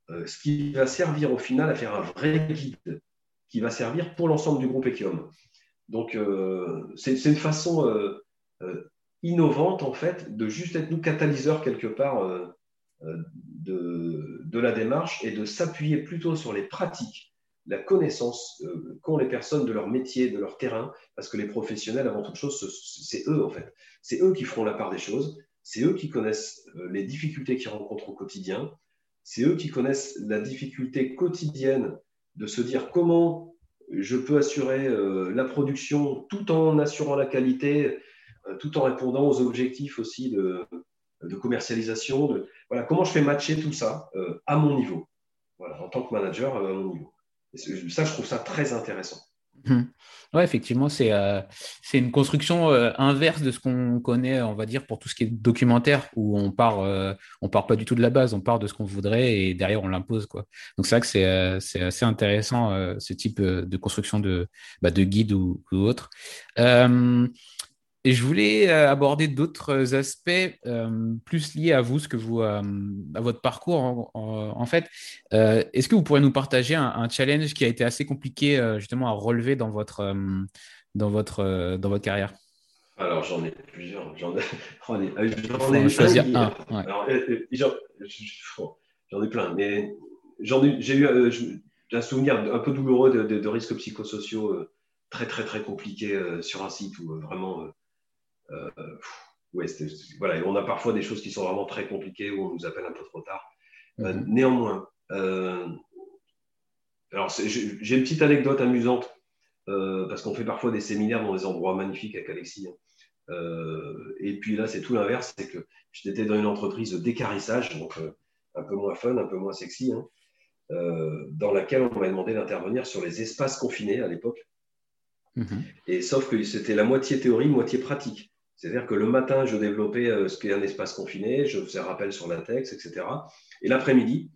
ce qui va servir au final à faire un vrai guide qui va servir pour l'ensemble du groupe Equium. Donc, c'est une façon innovante, en fait, de juste être nous catalyseurs quelque part euh, euh, de, la démarche et de s'appuyer plutôt sur les pratiques, la connaissance euh, qu'ont les personnes de leur métier, de leur terrain, parce que les professionnels, avant toute chose, c'est eux, en fait. C'est eux qui feront la part des choses, c'est eux qui connaissent les difficultés qu'ils rencontrent au quotidien, c'est eux qui connaissent la difficulté quotidienne de se dire comment je peux assurer la production tout en assurant la qualité euh, tout en répondant aux objectifs aussi de, commercialisation. Voilà, comment je fais matcher tout ça euh, à mon niveau, voilà, en tant que manager euh, à mon niveau. ça, je trouve ça très intéressant. Mmh. Oui, effectivement, c'est c'est une construction inverse de ce qu'on connaît, on va dire, pour tout ce qui est documentaire, où on part, on part pas du tout de la base, on part de ce qu'on voudrait et derrière on l'impose. Donc c'est vrai que c'est assez intéressant ce type de construction de, bah, de guide ou autre. Et je voulais euh, aborder d'autres aspects euh, plus liés à vous, ce que vous, euh, à votre parcours en, fait. Est-ce que vous pourriez nous partager un, challenge qui a été assez compliqué justement à relever dans votre, dans votre, dans votre carrière? Alors j'en ai plusieurs. J'en ai, j'en ai choisir un. j'en ai plein, mais j'en ai, j'ai eu un souvenir un peu douloureux de, de risques psychosociaux très très très compliqués sur un site où vraiment euh, ouais, voilà, on a parfois des choses qui sont vraiment très compliquées où on nous appelle un peu trop tard. Euh, mhm. néanmoins, euh, alors j'ai une petite anecdote amusante parce qu'on fait parfois des séminaires dans des endroits magnifiques avec Alexis. Hein. et puis là, c'est tout l'inverse, c'est que j'étais dans une entreprise de décarissage, donc un peu moins fun, un peu moins sexy. Hein. dans laquelle on m'a demandé d'intervenir sur les espaces confinés à l'époque. Mhm. Et sauf que c'était la moitié théorie, moitié pratique. C'est-à-dire que le matin, je développais ce qu'est un espace confiné, je faisais rappel sur texte, etc. Et l'après-midi,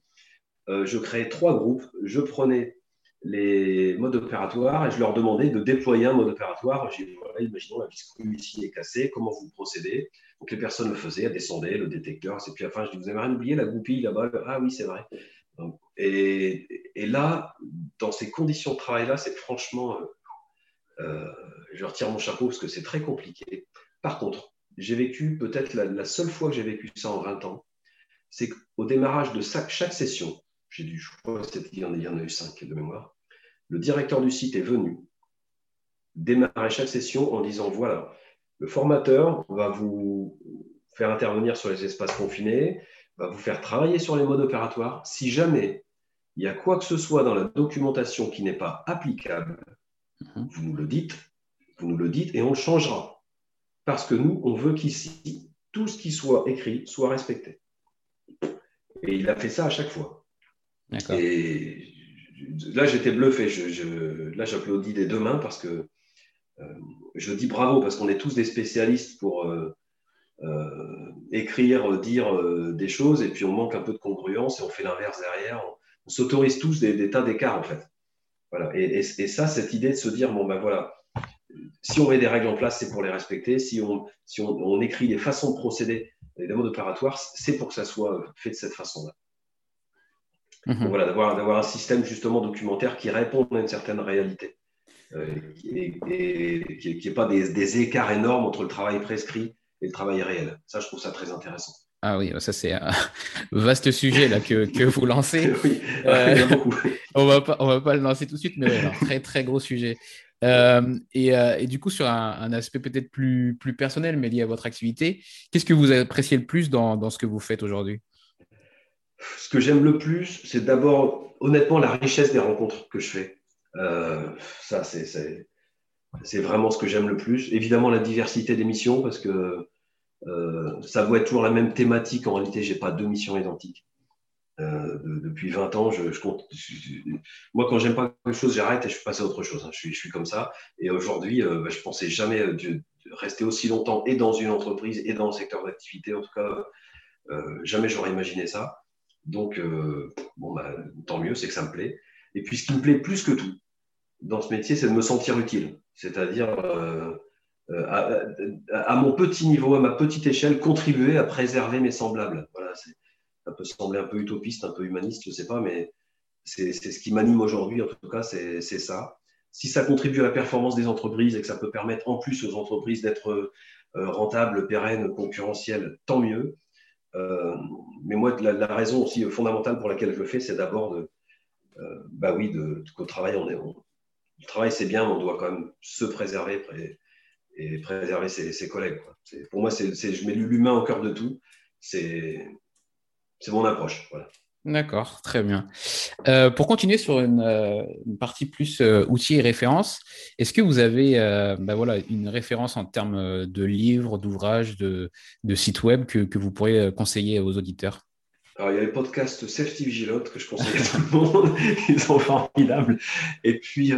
je créais trois groupes. Je prenais les modes opératoires et je leur demandais de déployer un mode opératoire. J'ai voilà, imaginons la vis ici est cassée, comment vous procédez? Donc les personnes le faisaient, elles descendaient, le détecteur, et puis à la fin, je dis, vous avez rien oublié, la goupille là-bas? Ah oui, c'est vrai. et, là, dans ces conditions de travail-là, c'est franchement, euh, euh, je retire mon chapeau parce que c'est très compliqué. Par contre, j'ai vécu peut-être la, seule fois que j'ai vécu ça en 20 ans, c'est qu'au démarrage de chaque, chaque session, j'ai dû, je crois qu'il y en a eu cinq de mémoire, le directeur du site est venu démarrer chaque session en disant voilà, le formateur va vous faire intervenir sur les espaces confinés, va vous faire travailler sur les modes opératoires. Si jamais il y a quoi que ce soit dans la documentation qui n'est pas applicable, mhm. vous nous le dites, vous nous le dites et on le changera. Parce que nous, on veut qu'ici, tout ce qui soit écrit soit respecté. Et il a fait ça à chaque fois. Et là, j'étais bluffé. Je, là, j'applaudis des deux mains parce que euh, je dis bravo parce qu'on est tous des spécialistes pour euh, euh, écrire, dire des choses et puis on manque un peu de congruence et on fait l'inverse derrière. On, s'autorise tous des, tas d'écarts en fait. Voilà. Et, ça, cette idée de se dire bon ben voilà, si on met des règles en place, c'est pour les respecter. Si on, si on, écrit des façons de procéder, des modes opératoires, c'est pour que ça soit fait de cette façon-là. Mhm. voilà, d'avoir un système justement documentaire qui répond à une certaine réalité euh, et, qui n'est pas des, écarts énormes entre le travail prescrit et le travail réel. Ça, je trouve ça très intéressant. Ah oui, ça c'est un vaste sujet là que, que vous lancez. oui, euh, il y a beaucoup. on on va pas le lancer tout de suite, mais un très très gros sujet. Euh, et, et, du coup, sur un, aspect peut-être plus, personnel, mais lié à votre activité, qu'est-ce que vous appréciez le plus dans, ce que vous faites aujourd'hui? Ce que j'aime le plus, c'est d'abord, honnêtement, la richesse des rencontres que je fais. Euh, ça, c'est vraiment ce que j'aime le plus. Évidemment, la diversité des missions, parce que euh, ça doit être toujours la même thématique. En réalité, je n'ai pas deux missions identiques. Euh, depuis 20 ans, je, compte. moi, quand j'aime pas quelque chose, j'arrête et je passe à autre chose. Hein. Je, suis, suis, comme ça. Et aujourd'hui, bah, je pensais jamais de, rester aussi longtemps et dans une entreprise et dans le secteur d'activité. En tout cas, jamais j'aurais imaginé ça. Donc, euh, bah, tant mieux, c'est que ça me plaît. Et puis, ce qui me plaît plus que tout dans ce métier, c'est de me sentir utile. C'est-à-dire, euh, euh, à, mon petit niveau, à ma petite échelle, contribuer à préserver mes semblables. Voilà, ça peut sembler un peu utopiste, un peu humaniste, je ne sais pas, mais c'est ce qui m'anime aujourd'hui, en tout cas, c'est ça. Si ça contribue à la performance des entreprises et que ça peut permettre en plus aux entreprises d'être rentables, pérennes, concurrentielles, tant mieux. Euh, mais moi, la, raison aussi fondamentale pour laquelle je le fais, c'est d'abord de, euh, bah oui, de, qu'au travail, on est, le travail c'est bien, mais on doit quand même se préserver et préserver ses, collègues. Pour moi, c'est, je mets l'humain au cœur de tout. C'est, c'est mon approche. Voilà. D'accord, très bien. Euh, pour continuer sur une, euh, partie plus euh, outils et références, est-ce que vous avez bah voilà, une référence en termes de livres, d'ouvrages, de, de sites web que, vous pourriez conseiller aux auditeurs? Alors, il y a les podcasts Safety Vigilote que je conseille à tout le monde. Ils sont formidables. Et puis,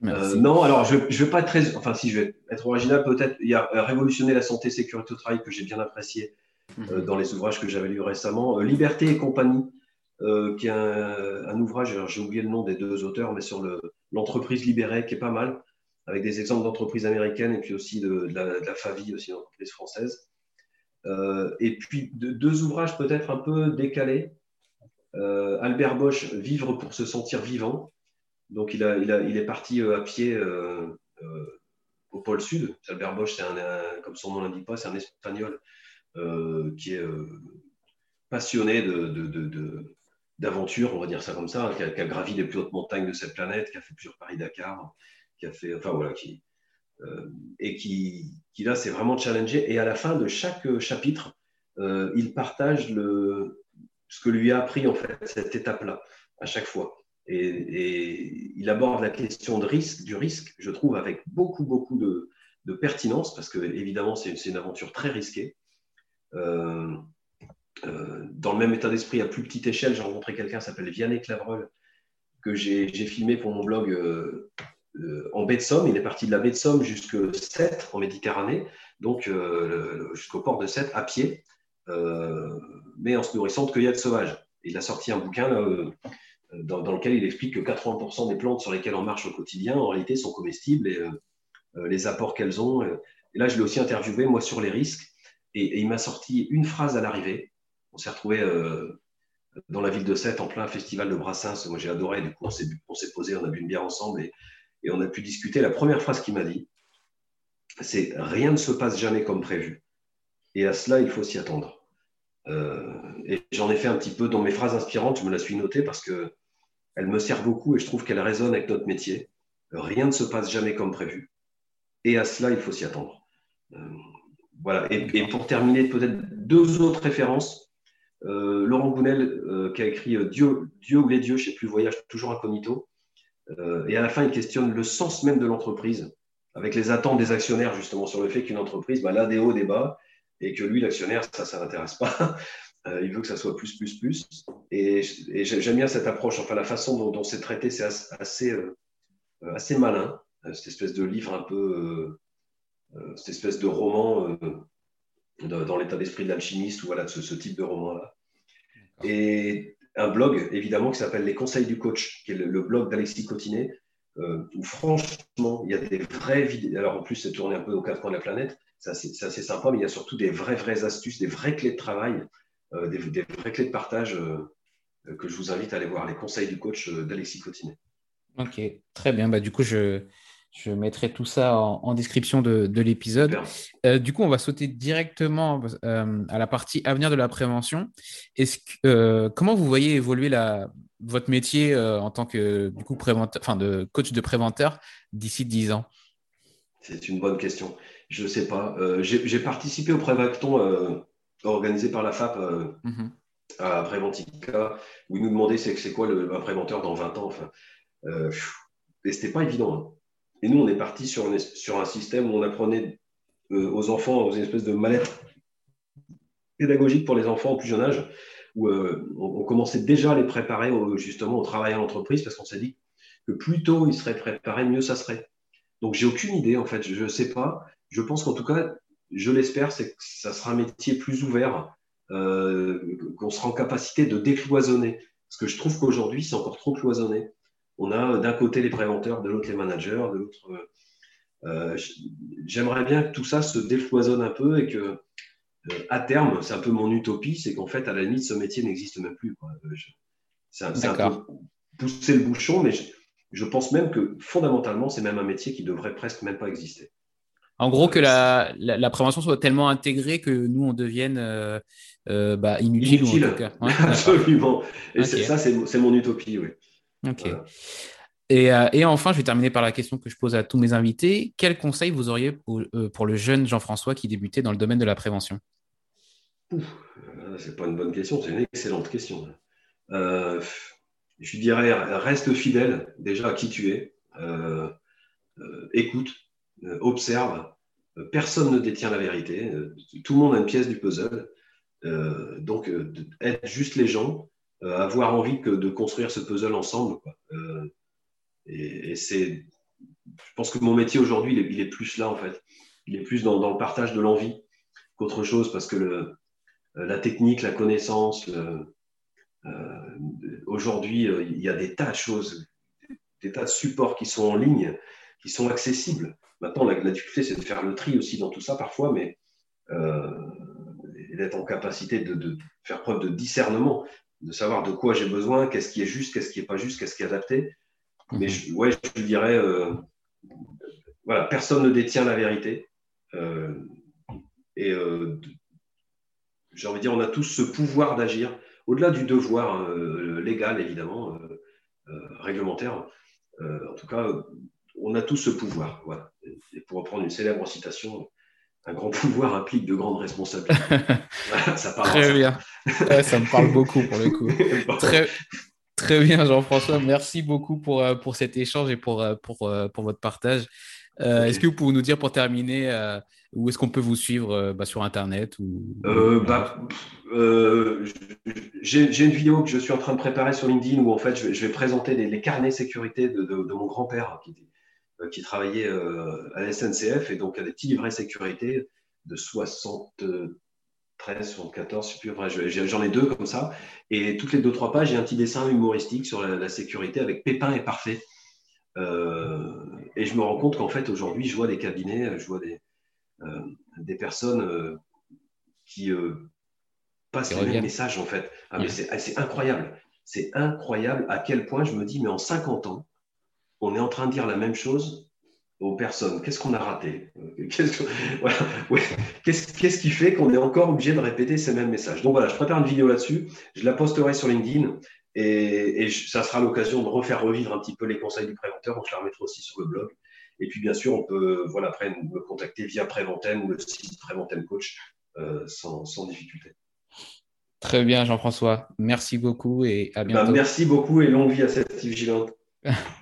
non, alors je ne vais pas être très. Enfin, si je vais être original, peut-être. Il y a Révolutionner la santé sécurité au travail que j'ai bien apprécié mhm. dans les ouvrages que j'avais lus récemment. Liberté et compagnie euh, qui est un, ouvrage, j'ai oublié le nom des deux auteurs, mais sur l'entreprise libérée, qui est pas mal, avec des exemples d'entreprises américaines et puis aussi de, la, FAVI, aussi d'entreprise française. Euh, et puis deux ouvrages peut-être un peu décalés. Euh, Albert Bosch, Vivre pour se sentir vivant. Donc il, est parti à pied au pôle sud. Albert Bosch, un, comme son nom l'indique pas, c'est un espagnol qui est passionné de, d'aventure, on va dire ça comme ça, qui, a, gravi les plus hautes montagnes de cette planète, qui a fait plusieurs Paris-Dakar, qui a fait, enfin voilà, qui, euh, et qui, qui là, c'est vraiment challengé. Et à la fin de chaque euh, chapitre, euh, il partage le, ce que lui a appris, en fait, cette étape-là, à chaque fois. Et, il aborde la question de risque, du risque, je trouve, avec beaucoup, beaucoup de, de pertinence, parce que évidemment, c'est une, aventure très risquée. Dans le même état d'esprit, à plus petite échelle, j'ai rencontré quelqu'un qui s'appelle Vianney Clavreul, que j'ai filmé pour mon blog en baie de Somme. Il est parti de la baie de Somme jusqu'à Sète, en Méditerranée, donc jusqu'au port de Sète, à pied, mais en se nourrissant de cueillettes sauvages. Il a sorti un bouquin dans, lequel il explique que 80% des plantes sur lesquelles on marche au quotidien, en réalité, sont comestibles et les apports qu'elles ont. Et là, je l'ai aussi interviewé, moi, sur les risques. Et, il m'a sorti une phrase à l'arrivée. On s'est retrouvé euh, dans la ville de Sète en plein festival de Brassens. Moi, j'ai adoré. Du coup, on s'est posé, on a bu une bière ensemble et, on a pu discuter. La première phrase qu'il m'a dit, c'est Rien ne se passe jamais comme prévu. Et à cela, il faut s'y attendre. Euh, et j'en ai fait un petit peu dans mes phrases inspirantes. Je me la suis notée parce que elle me sert beaucoup et je trouve qu'elle résonne avec notre métier. Rien ne se passe jamais comme prévu. Et à cela, il faut s'y attendre. Euh, voilà. Et, pour terminer, peut-être deux autres références. Euh, Laurent Gounel, euh, qui a écrit Dieu, Dieu ou les dieux, je ne sais plus, voyage toujours incognito. et à la fin, il questionne le sens même de l'entreprise, avec les attentes des actionnaires, justement, sur le fait qu'une entreprise, bah, a des hauts, des bas, et que lui, l'actionnaire, ça, ça l'intéresse pas. il veut que ça soit plus, plus, plus. Et, j'aime bien cette approche, enfin, la façon dont, c'est traité, c'est assez, assez malin. Euh, cette espèce de livre un peu, euh, euh, cette espèce de roman dans l'état d'esprit de l'alchimiste ou voilà, ce, type de roman-là. Et un blog, évidemment, qui s'appelle Les Conseils du Coach, qui est le, blog d'Alexis Cotinet, où franchement, il y a des vraies vidéos. Alors en plus, c'est tourné un peu aux quatre coins de la planète, c'est assez, sympa, mais il y a surtout des vraies, vraies astuces, des vraies clés de travail, des, des, vraies clés de partage que je vous invite à aller voir. Les Conseils du Coach d'Alexis Cotinet. Ok, très bien. Bah, du coup, je, je mettrai tout ça en, description de, l'épisode. Euh, du coup, on va sauter directement euh, à la partie avenir de la prévention. Est-ce euh, comment vous voyez évoluer la, votre métier en tant que du coup, enfin, de coach de préventeur d'ici 10 ans? C'est une bonne question. Je ne sais pas. J'ai participé au Prévacton organisé par la FAP mhm. à Préventica, où ils nous demandaient c'est quoi le, un préventeur dans 20 ans. Enfin, et ce n'était pas évident. Hein. Et nous, on est parti sur, un système où on apprenait euh, aux enfants aux espèces de mal-être pédagogique pour les enfants au plus jeune âge, où euh, on, commençait déjà à les préparer justement au travail en entreprise parce qu'on s'est dit que plus tôt ils seraient préparés, mieux ça serait. Donc, j'ai aucune idée, en fait, je ne sais pas. Je pense qu'en tout cas, je l'espère, c'est que ça sera un métier plus ouvert, euh, qu'on sera en capacité de décloisonner. Parce que je trouve qu'aujourd'hui, c'est encore trop cloisonné on a d'un côté les préventeurs, de l'autre les managers, de l'autre. Euh, j'aimerais bien que tout ça se défoisonne un peu et que, euh, à terme, c'est un peu mon utopie, c'est qu'en fait, à la limite, ce métier n'existe même plus. Euh, c'est un, peu pousser le bouchon, mais je, pense même que fondamentalement, c'est même un métier qui devrait presque même pas exister. En gros, que la, prévention soit tellement intégrée que nous, on devienne bah, inutile. Absolument. Et ça, c'est mon utopie, oui. Ok. Euh, et, enfin, je vais terminer par la question que je pose à tous mes invités. Quel conseil vous auriez pour, euh, le jeune Jean-François qui débutait dans le domaine de la prévention? Ce C'est pas une bonne question, c'est une excellente question. Euh, je dirais, reste fidèle déjà à qui tu es, écoute, observe. Personne ne détient la vérité. Tout le monde a une pièce du puzzle. donc, être juste les gens, euh, avoir envie que, de construire ce puzzle ensemble. Euh, et, c'est, je pense que mon métier aujourd'hui, il, est plus là en fait. Il est plus dans, le partage de l'envie qu'autre chose parce que le, euh, la technique, la connaissance, aujourd'hui, il y a des tas de choses, des tas de supports qui sont en ligne, qui sont accessibles. Maintenant, la, difficulté, c'est de faire le tri aussi dans tout ça parfois, mais d'être en capacité de, faire preuve de discernement de savoir de quoi j'ai besoin, qu'est-ce qui est juste, qu'est-ce qui n'est pas juste, qu'est-ce qui est adapté. Mais je, ouais, je dirais, euh, voilà, personne ne détient la vérité. Euh, et euh, j'ai envie de dire, on a tous ce pouvoir d'agir, au-delà du devoir légal, évidemment, réglementaire. en tout cas, on a tous ce pouvoir. Voilà. Et pour reprendre une célèbre citation, un grand pouvoir implique de grandes responsabilités. ça parle très bien. ça me parle beaucoup pour le coup. très, très bien, Jean-François. Merci beaucoup pour, euh, pour cet échange et pour, euh, pour, euh, pour votre partage. Est-ce que vous pouvez nous dire pour terminer où est-ce qu'on peut vous suivre bah, sur Internet ou... bah, J'ai une vidéo que je suis en train de préparer sur LinkedIn où en fait je vais, présenter les, carnets sécurité de, de, mon grand-père qui, qui, travaillait à la SNCF et donc à des petits livrets sécurité de 60 13, 74, je sais plus, j'en ai deux comme ça. Et toutes les deux, trois pages, j'ai un petit dessin humoristique sur la, sécurité avec Pépin est parfait. Euh, et je me rends compte qu'en fait, aujourd'hui, je vois des cabinets, je vois des, euh, des personnes euh, qui passent les mêmes messages, en fait. Ah, mais c'est incroyable. C'est incroyable à quel point je me dis, mais en 50 ans, on est en train de dire la même chose aux personnes. Qu'est-ce qu'on a raté Qu'est-ce qui fait qu'on est encore obligé de répéter ces mêmes messages? Donc voilà, je prépare une vidéo là-dessus. Je la posterai sur LinkedIn et, ça sera l'occasion de refaire revivre un petit peu les conseils du préventeur. Donc je la remettrai aussi sur le blog. Et puis bien sûr, on peut voilà, après me contacter via Préventaine ou le site Préventaine Coach euh, sans, difficulté. Très bien, Jean-François. Merci beaucoup et à bientôt. merci beaucoup et longue vie à cette vigilante.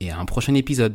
et à un prochain épisode.